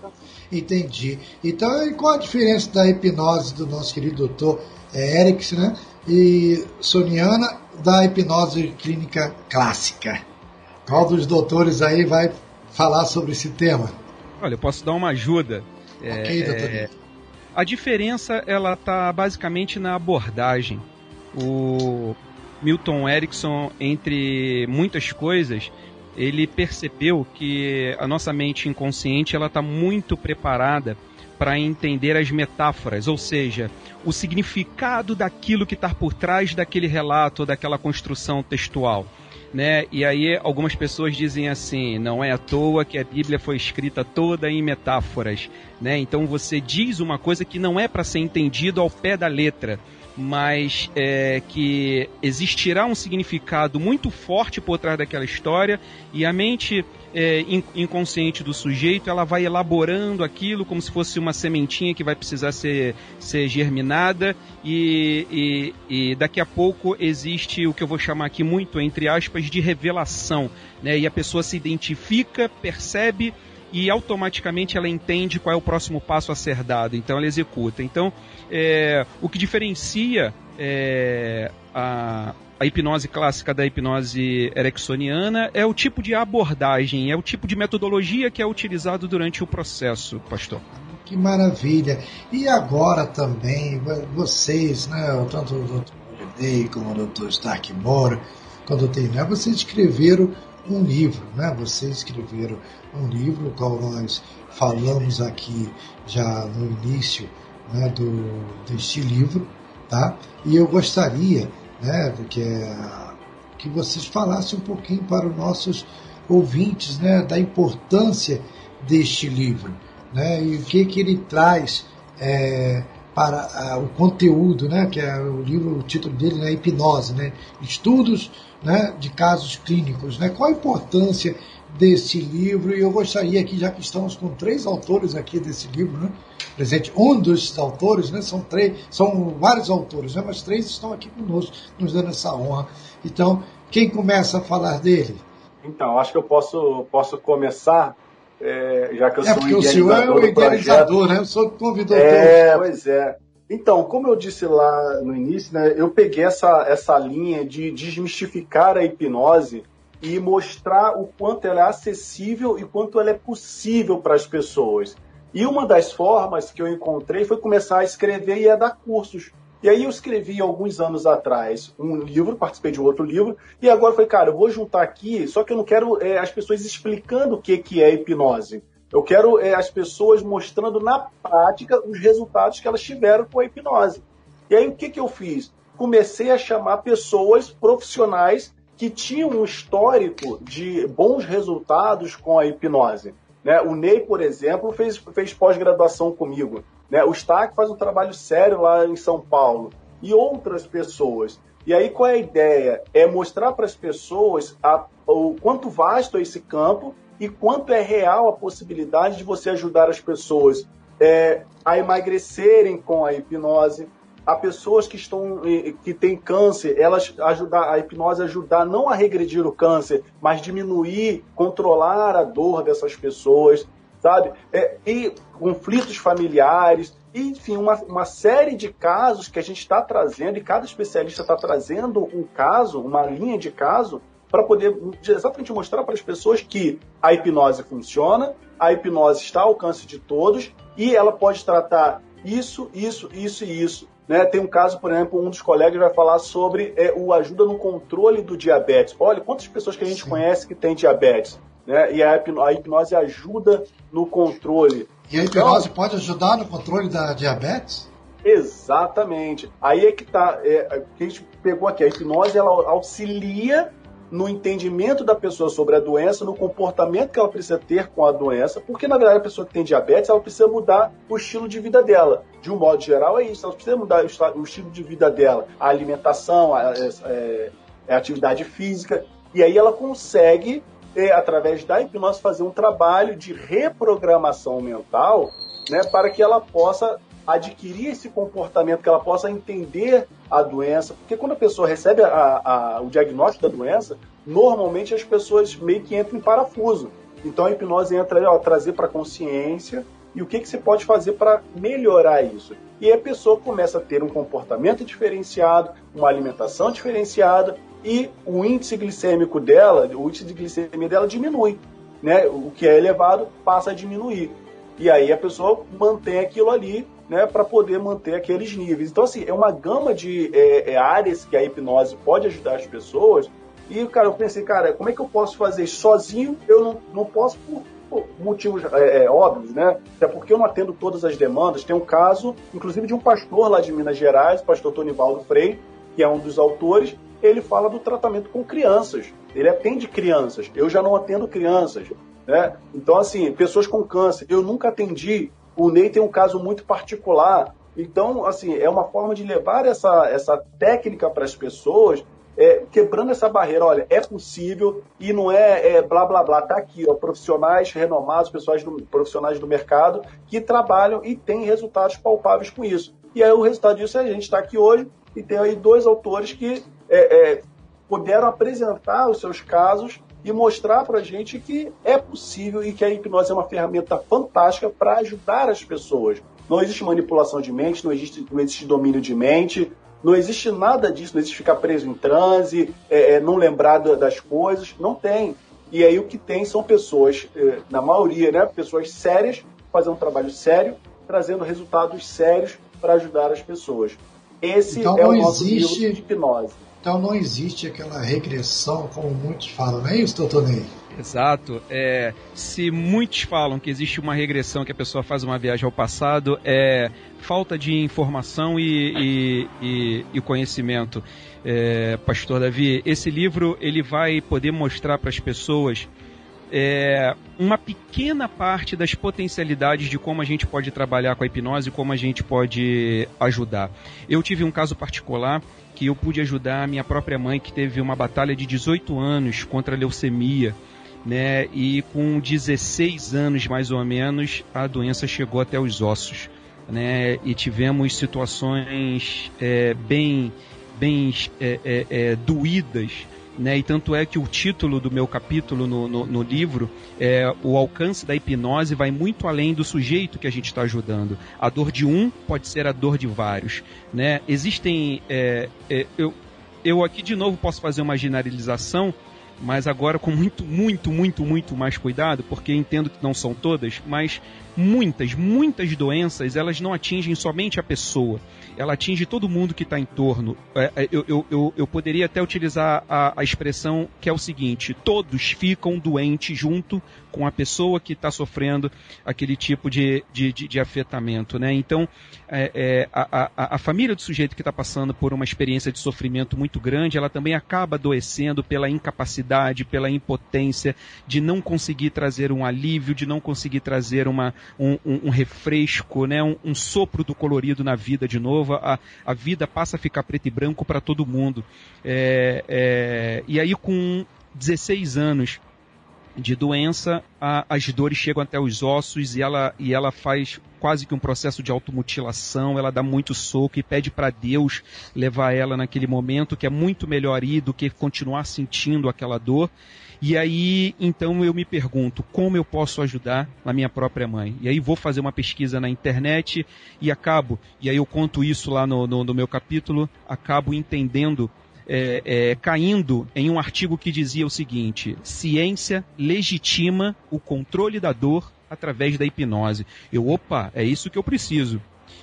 Entendi. Então, qual a diferença da hipnose do nosso querido doutor Erickson né? e Soniana da hipnose clínica clássica? Qual dos doutores aí vai falar sobre esse tema? Olha, eu posso dar uma ajuda. Ok, é, doutor. É, a diferença ela está basicamente na abordagem. O Milton Erickson, entre muitas coisas, ele percebeu que a nossa mente inconsciente ela está muito preparada para entender as metáforas, ou seja, o significado daquilo que está por trás daquele relato, daquela construção textual. Né? E aí algumas pessoas dizem assim, não é à toa que a Bíblia foi escrita toda em metáforas, né? Então você diz uma coisa que não é para ser entendido ao pé da letra, mas é, que existirá um significado muito forte por trás daquela história e a mente é, inconsciente do sujeito ela vai elaborando aquilo como se fosse uma sementinha que vai precisar ser, ser germinada e, e, e daqui a pouco existe o que eu vou chamar aqui muito entre aspas de revelação, né? E a pessoa se identifica, percebe e automaticamente ela entende qual é o próximo passo a ser dado, então ela executa. Então, é, o que diferencia é, a, a hipnose clássica da hipnose ericksoniana é o tipo de abordagem, é o tipo de metodologia que é utilizado durante o processo, pastor. Que maravilha! E agora também, vocês, né, tanto o Dr. Molinei como o Dr. Stark Moura, quando tem, né, vocês escreveram um livro, né? Vocês escreveram um livro, o qual nós falamos aqui já no início né, do, deste livro, tá? E eu gostaria, né, que, que vocês falassem um pouquinho para os nossos ouvintes, né, da importância deste livro, né? E o que que ele traz é, para o conteúdo, né, que é o livro, o título dele é né, Hipnose, né, estudos né, de casos clínicos. Né, qual a importância desse livro? E eu gostaria aqui, já que estamos com três autores aqui desse livro, né, presente, um dos autores, né, são três, são vários autores, né, mas três estão aqui conosco, nos dando essa honra. Então, quem começa a falar dele? Então, acho que eu posso, posso começar é, já que eu é sou porque o senhor é o idealizador, né? Eu sou convidou É, todos. pois é. Então, como eu disse lá no início, né, eu peguei essa, essa linha de desmistificar a hipnose e mostrar o quanto ela é acessível e quanto ela é possível para as pessoas. E uma das formas que eu encontrei foi começar a escrever e a dar cursos. E aí eu escrevi alguns anos atrás um livro, participei de outro livro, e agora foi, cara, eu vou juntar aqui, só que eu não quero é, as pessoas explicando o que, que é hipnose. Eu quero é, as pessoas mostrando na prática os resultados que elas tiveram com a hipnose. E aí o que, que eu fiz? Comecei a chamar pessoas profissionais que tinham um histórico de bons resultados com a hipnose. Né? O Ney, por exemplo, fez, fez pós-graduação comigo. Né? O Stack faz um trabalho sério lá em São Paulo. E outras pessoas. E aí qual é a ideia? É mostrar para as pessoas a, o quanto vasto é esse campo e quanto é real a possibilidade de você ajudar as pessoas é, a emagrecerem com a hipnose, a pessoas que estão que têm câncer, elas ajudar a hipnose ajudar não a regredir o câncer, mas diminuir, controlar a dor dessas pessoas, sabe? É, e conflitos familiares, enfim, uma, uma série de casos que a gente está trazendo e cada especialista está trazendo um caso, uma linha de caso para poder exatamente mostrar para as pessoas que a hipnose funciona, a hipnose está ao alcance de todos e ela pode tratar isso, isso, isso e isso. Né? Tem um caso, por exemplo, um dos colegas vai falar sobre é, o ajuda no controle do diabetes. Olha, quantas pessoas que a gente Sim. conhece que tem diabetes, né? E a, hipnose ajuda no controle. E a hipnose então, pode ajudar no controle da diabetes? Exatamente. Aí é que tá, é, que a gente pegou aqui. A hipnose ela auxilia no entendimento da pessoa sobre a doença, no comportamento que ela precisa ter com a doença, porque na verdade a pessoa que tem diabetes ela precisa mudar o estilo de vida dela. De um modo geral é isso, ela precisa mudar o estilo de vida dela, a alimentação, a, a, é, é, a atividade física, e aí ela consegue, é, através da hipnose, fazer um trabalho de reprogramação mental né, para que ela possa adquirir esse comportamento, que ela possa entender a doença. Porque quando a pessoa recebe a, a, o diagnóstico da doença, normalmente as pessoas meio que entram em parafuso. Então a hipnose entra aí, ó, trazer para consciência e o que, que você pode fazer para melhorar isso. E a pessoa começa a ter um comportamento diferenciado, uma alimentação diferenciada e o índice glicêmico dela, o índice de glicemia dela diminui. Né? O que é elevado passa a diminuir. E aí a pessoa mantém aquilo ali né, para poder manter aqueles níveis. Então, assim, é uma gama de é, é, áreas que a hipnose pode ajudar as pessoas. E, cara, eu pensei, cara, como é que eu posso fazer isso sozinho? Eu não, não posso por, por motivos é, é óbvios, né? Até porque eu não atendo todas as demandas. Tem um caso, inclusive, de um pastor lá de Minas Gerais, o pastor Tonivaldo Freire, que é um dos autores. Ele fala do tratamento com crianças. Ele atende crianças. Eu já não atendo crianças. Né? Então, assim, pessoas com câncer, eu nunca atendi o Ney tem um caso muito particular. Então, assim, é uma forma de levar essa, essa técnica para as pessoas, é, quebrando essa barreira. Olha, é possível e não é, é blá blá blá. Tá aqui, ó, profissionais renomados, pessoas do, profissionais do mercado que trabalham e têm resultados palpáveis com isso. E aí o resultado disso é a gente está aqui hoje e tem aí dois autores que é, é, puderam apresentar os seus casos e mostrar para a gente que é possível e que a hipnose é uma ferramenta fantástica para ajudar as pessoas. Não existe manipulação de mente, não existe, não existe domínio de mente, não existe nada disso, não existe ficar preso em transe, é, é, não lembrar das coisas, não tem. E aí o que tem são pessoas, é, na maioria, né, pessoas sérias, fazendo um trabalho sério, trazendo resultados sérios para ajudar as pessoas. Esse então, é o nosso existe... de hipnose. Então não existe aquela regressão, como muitos falam, não é isso, doutor Ney? Exato. É, se muitos falam que existe uma regressão, que a pessoa faz uma viagem ao passado, é falta de informação e, e, e, e conhecimento. É, Pastor Davi, esse livro ele vai poder mostrar para as pessoas é, uma pequena parte das potencialidades de como a gente pode trabalhar com a hipnose e como a gente pode ajudar. Eu tive um caso particular que eu pude ajudar a minha própria mãe, que teve uma batalha de 18 anos contra a leucemia. Né, e com 16 anos mais ou menos a doença chegou até os ossos, né, e tivemos situações é, bem, bem é, é, é doídas né? E tanto é que o título do meu capítulo no, no, no livro é o alcance da hipnose vai muito além do sujeito que a gente está ajudando. A dor de um pode ser a dor de vários, né? Existem, é, é, eu, eu aqui de novo posso fazer uma generalização, mas agora com muito, muito, muito, muito mais cuidado, porque entendo que não são todas, mas muitas, muitas doenças, elas não atingem somente a pessoa, ela atinge todo mundo que está em torno. É, é, eu, eu, eu, eu, poderia até utilizar a, a, expressão que é o seguinte: todos ficam doentes junto com a pessoa que está sofrendo aquele tipo de, de, de, de afetamento. Né? Então, é, é, a, a, a, família do sujeito que está passando por uma experiência de sofrimento muito grande, ela também acaba adoecendo pela incapacidade, pela impotência de não conseguir trazer um alívio, de não conseguir trazer uma, um, um, um refresco, né? Um, um, sopro do colorido na vida de novo. A, a vida passa a ficar preto e branco para todo mundo. É, é, e aí, com 16 anos, de doença, a, as dores chegam até os ossos e ela, e ela faz quase que um processo de automutilação, ela dá muito soco e pede para Deus levar ela naquele momento, que é muito melhor ir do que continuar sentindo aquela dor. E aí, então eu me pergunto, como eu posso ajudar a minha própria mãe? E aí vou fazer uma pesquisa na internet e acabo, e aí eu conto isso lá no, no, no meu capítulo, acabo entendendo é, é, caindo em um artigo que dizia o seguinte: ciência legitima o controle da dor através da hipnose. Eu, opa, é isso que eu preciso.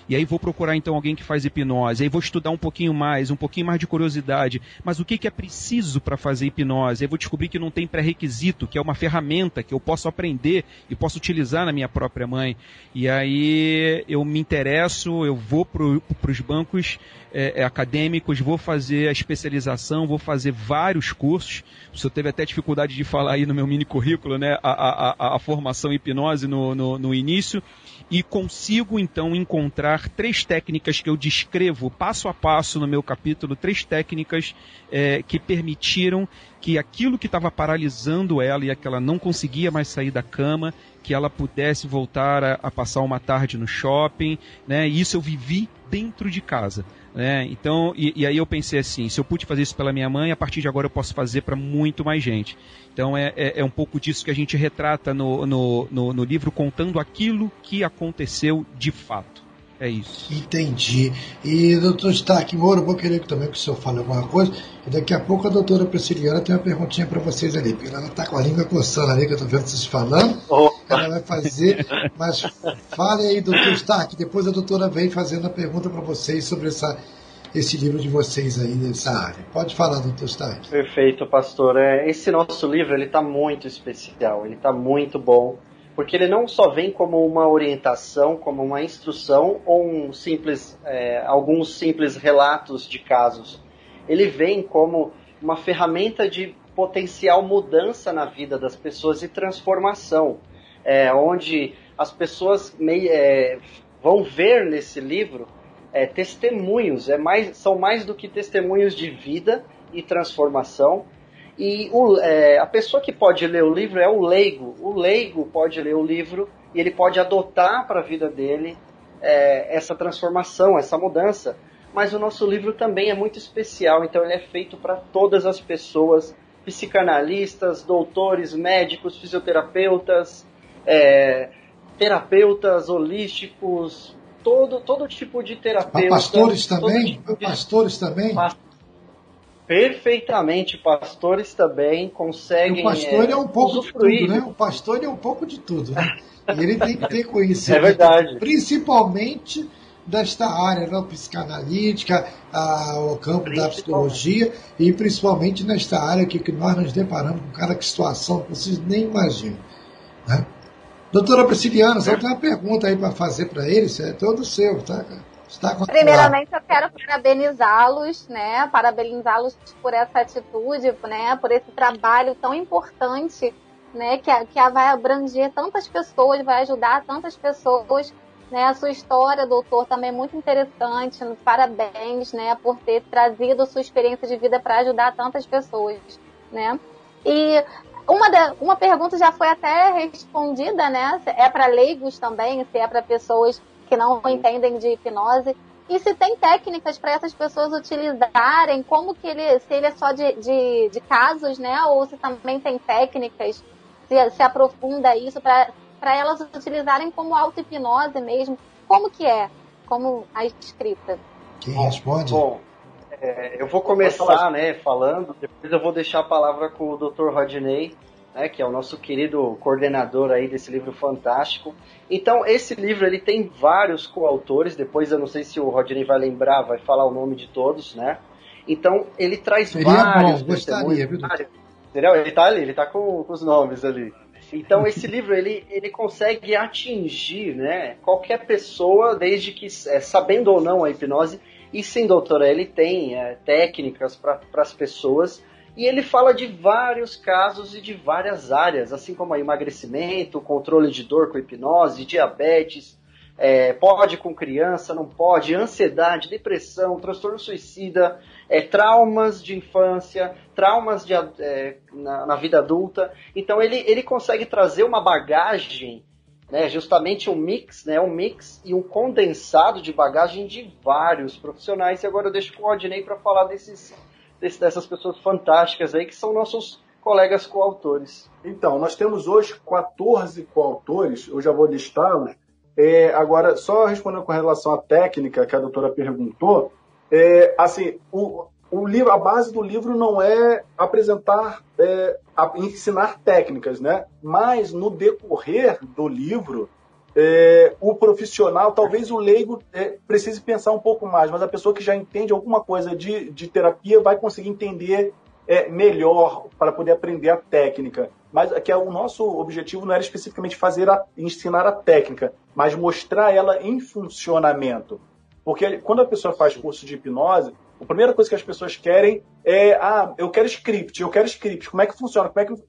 E aí vou procurar então alguém que faz hipnose, aí vou estudar um pouquinho mais, um pouquinho mais de curiosidade. Mas o que, que é preciso para fazer hipnose? Aí vou descobrir que não tem pré-requisito, que é uma ferramenta que eu posso aprender e posso utilizar na minha própria mãe. E aí eu me interesso, eu vou para os bancos é, acadêmicos, vou fazer a especialização, vou fazer vários cursos. O senhor teve até dificuldade de falar aí no meu mini currículo, né? A, a, a, a formação hipnose no, no, no início e consigo então encontrar três técnicas que eu descrevo passo a passo no meu capítulo, três técnicas é, que permitiram que aquilo que estava paralisando ela e que ela não conseguia mais sair da cama, que ela pudesse voltar a, a passar uma tarde no shopping, né? Isso eu vivi dentro de casa. Né? Então, e, e, aí eu pensei assim, se eu pude fazer isso pela minha mãe, a partir de agora eu posso fazer para muito mais gente. Então é, é, é, um pouco disso que a gente retrata no, no, no, no livro, contando aquilo que aconteceu de fato. É isso. Entendi. E, doutor Stark Moura, vou querer também que o senhor fale alguma coisa. E daqui a pouco a doutora Prisciliana tem uma perguntinha para vocês ali, porque ela está com a língua coçando ali, que eu estou vendo vocês falando. Opa. Ela vai fazer. Mas fale aí, doutor Stark, depois a doutora vem fazendo a pergunta para vocês sobre essa esse livro de vocês aí nessa área. Pode falar, doutor Stark. Perfeito, pastor. É, esse nosso livro ele está muito especial, ele está muito bom, porque ele não só vem como uma orientação, como uma instrução ou um simples, é, alguns simples relatos de casos. Ele vem como uma ferramenta de potencial mudança na vida das pessoas e transformação, é, onde as pessoas é, vão ver nesse livro é, testemunhos, é mais, são mais do que testemunhos de vida e transformação. E o, é, a pessoa que pode ler o livro é o leigo. O leigo pode ler o livro e ele pode adotar para a vida dele é, essa transformação, essa mudança. Mas o nosso livro também é muito especial, então ele é feito para todas as pessoas, psicanalistas, doutores, médicos, fisioterapeutas, é, terapeutas holísticos, todo, todo tipo de terapeuta. Pastores também? Tipo de... Pastores também? Perfeitamente, pastores também conseguem. O pastor é, é um pouco de tudo, né? O pastor é um pouco de tudo, né? E ele tem que ter conhecimento. É verdade. Principalmente desta área né, psicanalítica, a, o campo da psicologia e principalmente nesta área que, que nós nos deparamos com cada situação que vocês nem imaginam. Né? Doutora Prisciliana, você tem uma pergunta aí para fazer para eles? É todo seu, tá? Está Primeiramente, eu quero parabenizá-los, né? Parabenizá-los por essa atitude, né? Por esse trabalho tão importante, né? Que, que vai abranger tantas pessoas, vai ajudar tantas pessoas. Né? A sua história, doutor, também é muito interessante. Parabéns, né? Por ter trazido sua experiência de vida para ajudar tantas pessoas, né? E uma, da, uma pergunta já foi até respondida, né? É para leigos também, se é para pessoas que não entendem de hipnose. E se tem técnicas para essas pessoas utilizarem, como que ele, se ele é só de, de, de casos, né? Ou se também tem técnicas, se, se aprofunda isso para elas utilizarem como auto-hipnose mesmo. Como que é? Como a escrita? Quem responde? Bom, É, eu vou começar, né, falando, depois eu vou deixar a palavra com o Dr. Rodney, né, que é o nosso querido coordenador aí desse livro fantástico. Então, esse livro ele tem vários coautores, depois eu não sei se o Rodney vai lembrar, vai falar o nome de todos, né? Então, ele traz Seria vários bom, gostaria, viu? Entendeu? Ele tá ali, ele tá com, com os nomes ali. Então esse livro ele, ele consegue atingir né, qualquer pessoa, desde que é, sabendo ou não a hipnose, e sim, doutora, ele tem é, técnicas para as pessoas e ele fala de vários casos e de várias áreas, assim como emagrecimento, controle de dor com hipnose, diabetes, é, pode com criança, não pode, ansiedade, depressão, transtorno suicida, é, traumas de infância, traumas de, é, na, na, vida adulta. Então ele, ele consegue trazer uma bagagem, né, justamente um mix, né, um mix e um condensado de bagagem de vários profissionais. E agora eu deixo com o Rodney para falar desses, dessas pessoas fantásticas aí que são nossos colegas coautores. Então, nós temos hoje 14 coautores, eu já vou listá-los. É, agora, só respondendo com relação à técnica que a doutora perguntou, é, assim, o, o livro, a base do livro não é apresentar, é, ensinar técnicas, né? Mas no decorrer do livro, é, o profissional, talvez o leigo é, precise pensar um pouco mais, mas a pessoa que já entende alguma coisa de, de terapia vai conseguir entender é, melhor para poder aprender a técnica. Mas que é, o nosso objetivo não era especificamente fazer a, ensinar a técnica, mas mostrar ela em funcionamento. Porque quando a pessoa faz curso de hipnose, a primeira coisa que as pessoas querem é, ah, eu quero script, eu quero script. Como é que funciona? Como é que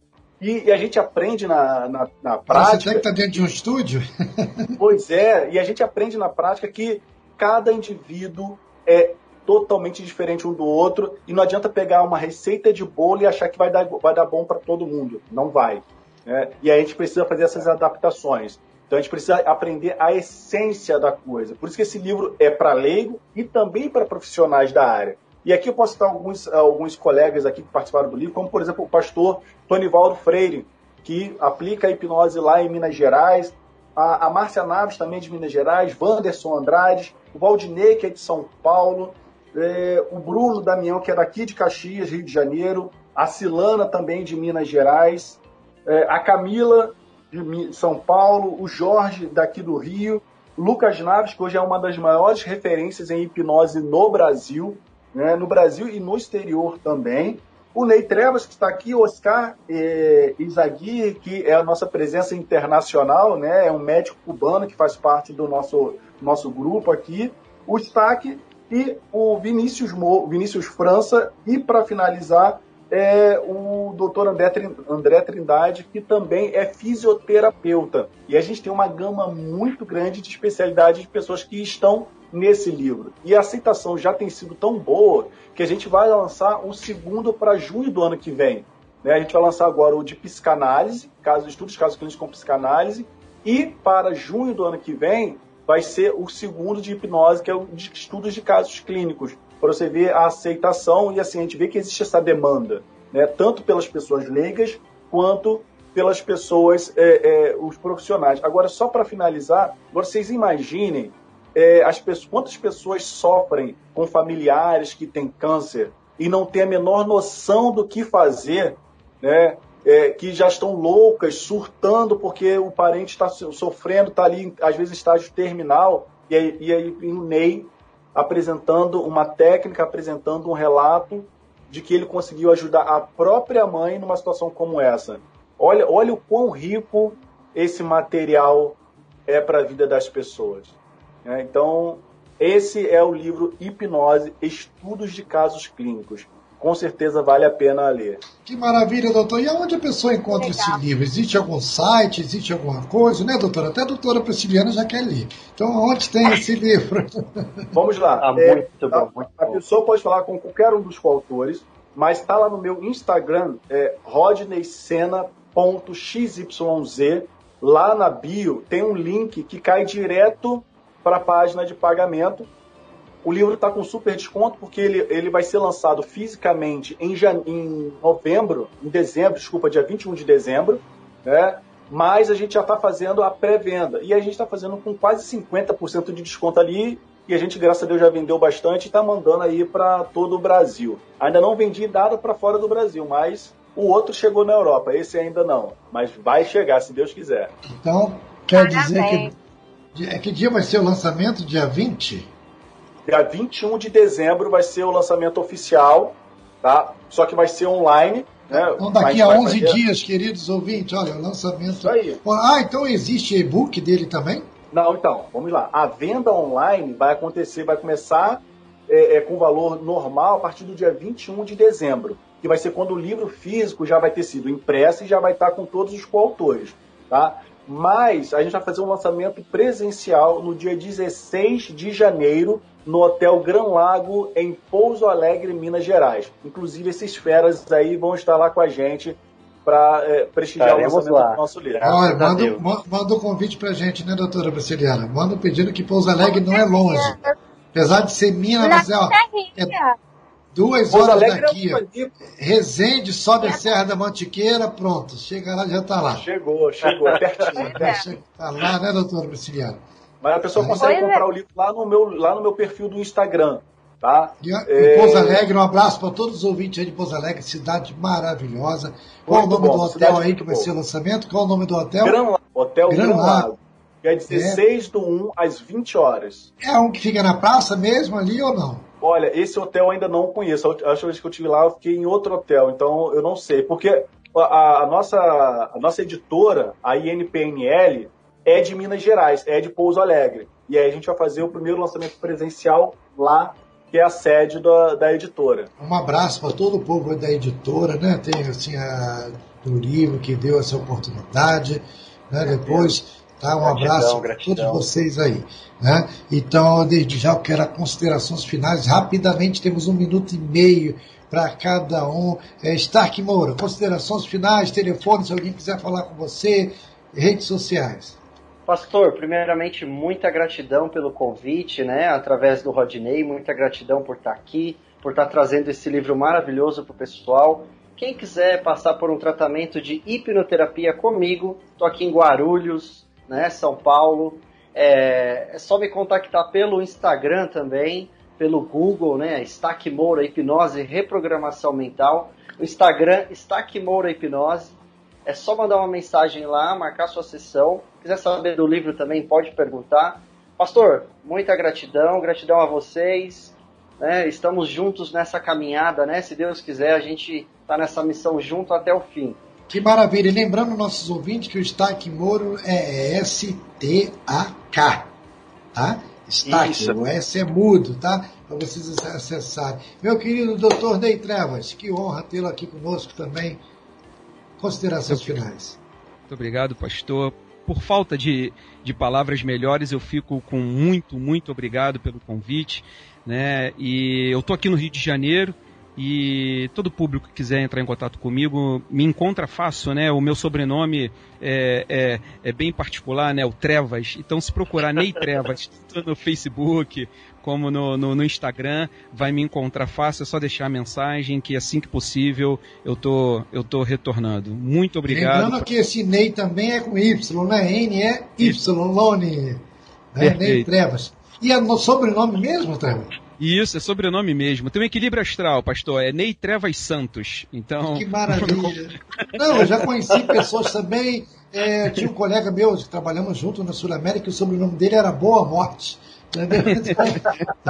e, e, a gente aprende na, na, na prática. Você tem que estar dentro de um estúdio? pois é, e a gente aprende na prática que cada indivíduo é totalmente diferente um do outro e não adianta pegar uma receita de bolo e achar que vai dar, vai dar bom para todo mundo. Não vai. Né? E aí a gente precisa fazer essas adaptações. Então a gente precisa aprender a essência da coisa. Por isso que esse livro é para leigo e também para profissionais da área. E aqui eu posso citar alguns, alguns colegas aqui que participaram do livro, como por exemplo o pastor Tonivaldo Freire, que aplica a hipnose lá em Minas Gerais, a, a Márcia Naves também de Minas Gerais, Wanderson Andrade, o Valdinei, que é de São Paulo, é, o Bruno Damião, que é daqui de Caxias, Rio de Janeiro, a Silana também de Minas Gerais, é, a Camila de São Paulo, o Jorge daqui do Rio, Lucas Naves, que hoje é uma das maiores referências em hipnose no Brasil, né, no Brasil e no exterior também. O Ney Trevas, que está aqui, Oscar eh, Izagui, que é a nossa presença internacional, né, é um médico cubano que faz parte do nosso, nosso grupo aqui. O Stack e o Vinícius, Mo, Vinícius França. E, para finalizar, é o doutor André Trindade, que também é fisioterapeuta. E a gente tem uma gama muito grande de especialidades de pessoas que estão nesse livro. E a aceitação já tem sido tão boa que a gente vai lançar um segundo para junho do ano que vem. Né? A gente vai lançar agora o de psicanálise, caso estudos casos clínicos com psicanálise, e para junho do ano que vem vai ser o segundo de hipnose, que é o de estudos de casos clínicos para você ver a aceitação e assim a gente vê que existe essa demanda, né? Tanto pelas pessoas leigas quanto pelas pessoas, é, é, os profissionais. Agora, só para finalizar, vocês imaginem é, as pessoas, quantas pessoas sofrem com familiares que têm câncer e não têm a menor noção do que fazer, né? É, que já estão loucas, surtando porque o parente está sofrendo, está ali, às vezes, em estágio terminal, e aí, e aí o Ney apresentando uma técnica, apresentando um relato de que ele conseguiu ajudar a própria mãe numa situação como essa. Olha, olha o quão rico esse material é para a vida das pessoas. É, então, esse é o livro Hipnose, Estudos de Casos Clínicos com certeza vale a pena ler. Que maravilha, doutor. E aonde a pessoa encontra Legal. esse livro? Existe algum site? Existe alguma coisa, né, doutora? Até a doutora Prisciliana já quer ler. Então, onde tem esse livro? Vamos lá. Ah, é, muito bom, muito a, a pessoa pode falar com qualquer um dos coautores, mas está lá no meu Instagram, é rodneysena.xyz. Lá na bio tem um link que cai direto para a página de pagamento o livro está com super desconto porque ele, ele vai ser lançado fisicamente em, em novembro, em dezembro, desculpa, dia 21 de dezembro, né? mas a gente já está fazendo a pré-venda. E a gente está fazendo com quase 50% de desconto ali e a gente, graças a Deus, já vendeu bastante e está mandando aí para todo o Brasil. Ainda não vendi nada para fora do Brasil, mas o outro chegou na Europa, esse ainda não. Mas vai chegar, se Deus quiser. Então, quer dizer que. É que dia vai ser o lançamento? Dia 20? Dia 21 de dezembro vai ser o lançamento oficial, tá? Só que vai ser online. Né? Então, daqui a 11 dias, queridos ouvintes, olha, o lançamento. Isso aí. Ah, então existe e-book dele também? Não, então, vamos lá. A venda online vai acontecer, vai começar é, é, com valor normal a partir do dia 21 de dezembro, que vai ser quando o livro físico já vai ter sido impresso e já vai estar com todos os coautores, tá? Mas a gente vai fazer um lançamento presencial no dia 16 de janeiro no Hotel Gran Lago, em Pouso Alegre, Minas Gerais. Inclusive, esses feras aí vão estar lá com a gente para é, prestigiar Estaremos o lançamento lá. do nosso livro. Olha, manda, manda um convite para a gente, né, doutora Brasiliana? Manda um pedido que Pouso Alegre não é longe. Apesar de ser Minas, mas é, ó, é duas Pouso horas Alegre daqui. É Resende, sobe a Serra da Mantiqueira, pronto. Chega lá, já está lá. Chegou, chegou, é pertinho. Está lá, né, doutora Brasiliana? Mas a pessoa consegue comprar é. o livro lá no, meu, lá no meu perfil do Instagram. Tá? E, é... Pouso Alegre, um abraço para todos os ouvintes aí de Pouso Alegre, cidade maravilhosa. Qual muito o nome bom, do hotel aí que vai ser o lançamento? Qual o nome do hotel? Gran, hotel Gran, Gran Lago. Que é 16 é. do 1 às 20 horas. É um que fica na praça mesmo ali ou não? Olha, esse hotel eu ainda não conheço. A última vez que eu estive lá, eu fiquei em outro hotel, então eu não sei. Porque a, a, nossa, a nossa editora, a INPNL, é de Minas Gerais, é de Pouso Alegre. E aí a gente vai fazer o primeiro lançamento presencial lá, que é a sede da, da editora. Um abraço para todo o povo da editora, né? Tem assim a do livro que deu essa oportunidade, né? Depois Tá? Um gratidão, abraço para todos vocês aí. Né? Então, desde já eu quero considerações finais. Rapidamente, temos um minuto e meio para cada um. É, Stark Moura, considerações finais, telefone, se alguém quiser falar com você, redes sociais. Pastor, primeiramente, muita gratidão pelo convite, né, através do Rodney, muita gratidão por estar aqui, por estar trazendo esse livro maravilhoso para o pessoal. Quem quiser passar por um tratamento de hipnoterapia comigo, estou aqui em Guarulhos, né, São Paulo. É, é, só me contactar pelo Instagram também, pelo Google, né, Stack Moura Hipnose Reprogramação Mental. O Instagram Stack Moura Hipnose é só mandar uma mensagem lá, marcar sua sessão. Quiser saber do livro também, pode perguntar. Pastor, muita gratidão, gratidão a vocês. Né? Estamos juntos nessa caminhada, né? Se Deus quiser, a gente está nessa missão junto até o fim. Que maravilha! E lembrando nossos ouvintes que o Stack Moro é S-T-A-K, tá? Stack, o S é mudo, tá? Para vocês acessarem. Meu querido doutor Ney Trevas, que honra tê-lo aqui conosco também Considerações finais. Muito obrigado, pastor. Por falta de, de palavras melhores, eu fico com muito, muito obrigado pelo convite. Né? E eu estou aqui no Rio de Janeiro, e todo público que quiser entrar em contato comigo me encontra fácil, né? O meu sobrenome é, é, é, bem particular, né? O Trevas. Então, se procurar Ney Trevas, tanto no Facebook como no, no, no, Instagram, vai me encontrar fácil. É só deixar a mensagem que assim que possível eu tô, eu tô retornando. Muito obrigado. Lembrando que esse Ney também é com Y, né? N é Y, Lone. Né? Ney Trevas. E é no sobrenome mesmo, Trevas? Isso, é sobrenome mesmo. Tem um equilíbrio astral, pastor. É Ney Trevas Santos. Então. Que maravilha. Não, eu já conheci pessoas também. É, tinha um colega meu que trabalhamos junto na Sul América, e o sobrenome dele era Boa Morte. Entendeu?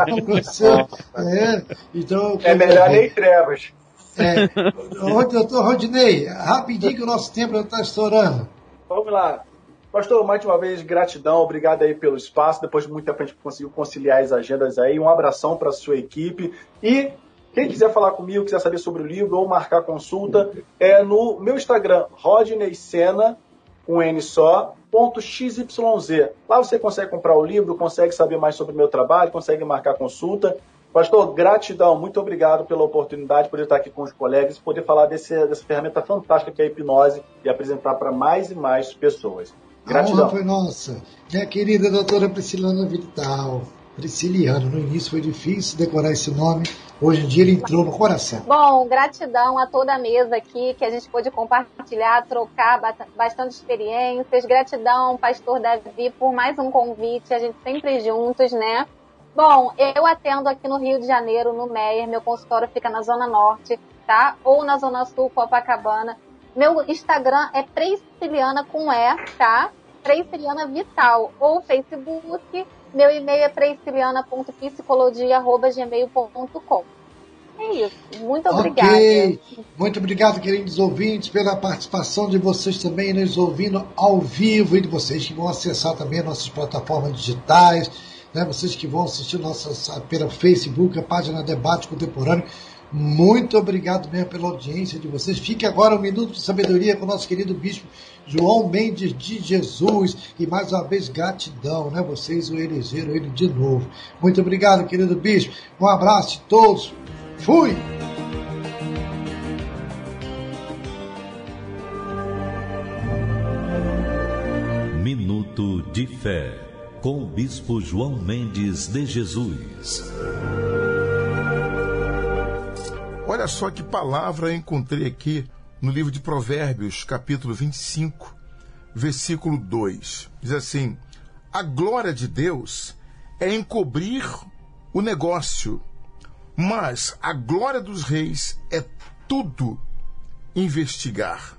Então, é, então, é melhor Ney Trevas. É, doutor Rodinei, rapidinho que o nosso tempo está estourando. Vamos lá. Pastor, mais uma vez, gratidão, obrigado aí pelo espaço. Depois de muito tempo a gente conseguiu conciliar as agendas aí. Um abração para a sua equipe. E quem quiser falar comigo, quiser saber sobre o livro ou marcar consulta, é no meu Instagram, Rodney Sena, com N só, ponto XYZ. Lá você consegue comprar o livro, consegue saber mais sobre o meu trabalho, consegue marcar consulta. Pastor, gratidão, muito obrigado pela oportunidade de poder estar aqui com os colegas e poder falar desse, dessa ferramenta fantástica que é a hipnose e apresentar para mais e mais pessoas. Gratidão. A honra foi nossa. Minha querida doutora Priscilana Vital. Prisciliano, no início foi difícil decorar esse nome, hoje em dia ele entrou no coração. Bom, gratidão a toda a mesa aqui, que a gente pôde compartilhar, trocar bastante experiências. Gratidão, pastor Davi, por mais um convite, a gente sempre juntos, né? Bom, eu atendo aqui no Rio de Janeiro, no Meier. Meu consultório fica na Zona Norte, tá? Ou na Zona Sul, Copacabana. Meu Instagram é Prisciliana com E, tá? Prisciliana Vital. Ou Facebook. Meu e-mail é prisciliana.psicologia.gmail.com. É isso. Muito obrigada. Ok. Muito obrigado, queridos ouvintes, pela participação de vocês também nos ouvindo ao vivo e de vocês que vão acessar também nossas plataformas digitais, né? vocês que vão assistir nossa, pela Facebook, a página Debate Contemporâneo. Muito obrigado mesmo pela audiência de vocês. Fique agora um minuto de sabedoria com o nosso querido bispo João Mendes de Jesus. E mais uma vez, gratidão, né? Vocês o elegeram ele de novo. Muito obrigado, querido bispo. Um abraço a todos. Fui! Minuto de Fé, com o Bispo João Mendes de Jesus. Olha só que palavra encontrei aqui no livro de Provérbios, capítulo 25, versículo 2. Diz assim: A glória de Deus é encobrir o negócio mas a glória dos reis é tudo investigar.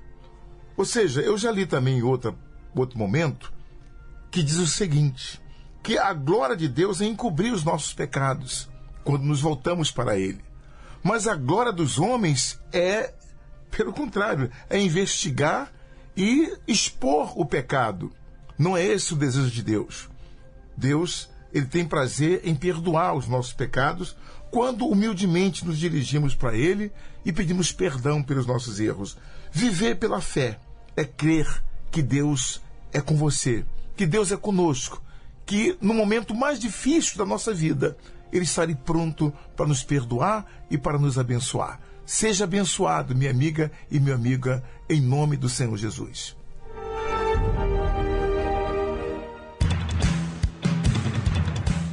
Ou seja, eu já li também em outra, outro momento que diz o seguinte: que a glória de Deus é encobrir os nossos pecados quando nos voltamos para Ele. Mas a glória dos homens é, pelo contrário, é investigar e expor o pecado. Não é esse o desejo de Deus. Deus, ele tem prazer em perdoar os nossos pecados quando humildemente nos dirigimos para Ele e pedimos perdão pelos nossos erros. Viver pela fé é crer que Deus é com você, que Deus é conosco, que no momento mais difícil da nossa vida, Ele estará pronto para nos perdoar e para nos abençoar. Seja abençoado, minha amiga e minha amiga, em nome do Senhor Jesus.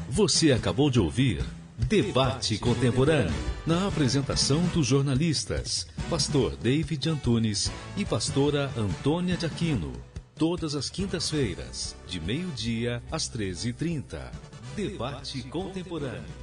Você acabou de ouvir Debate Contemporâneo. Na apresentação dos jornalistas, Pastor David Antunes e Pastora Antônia de Aquino. Todas as quintas-feiras, de meio-dia às 13h30. Debate Contemporâneo.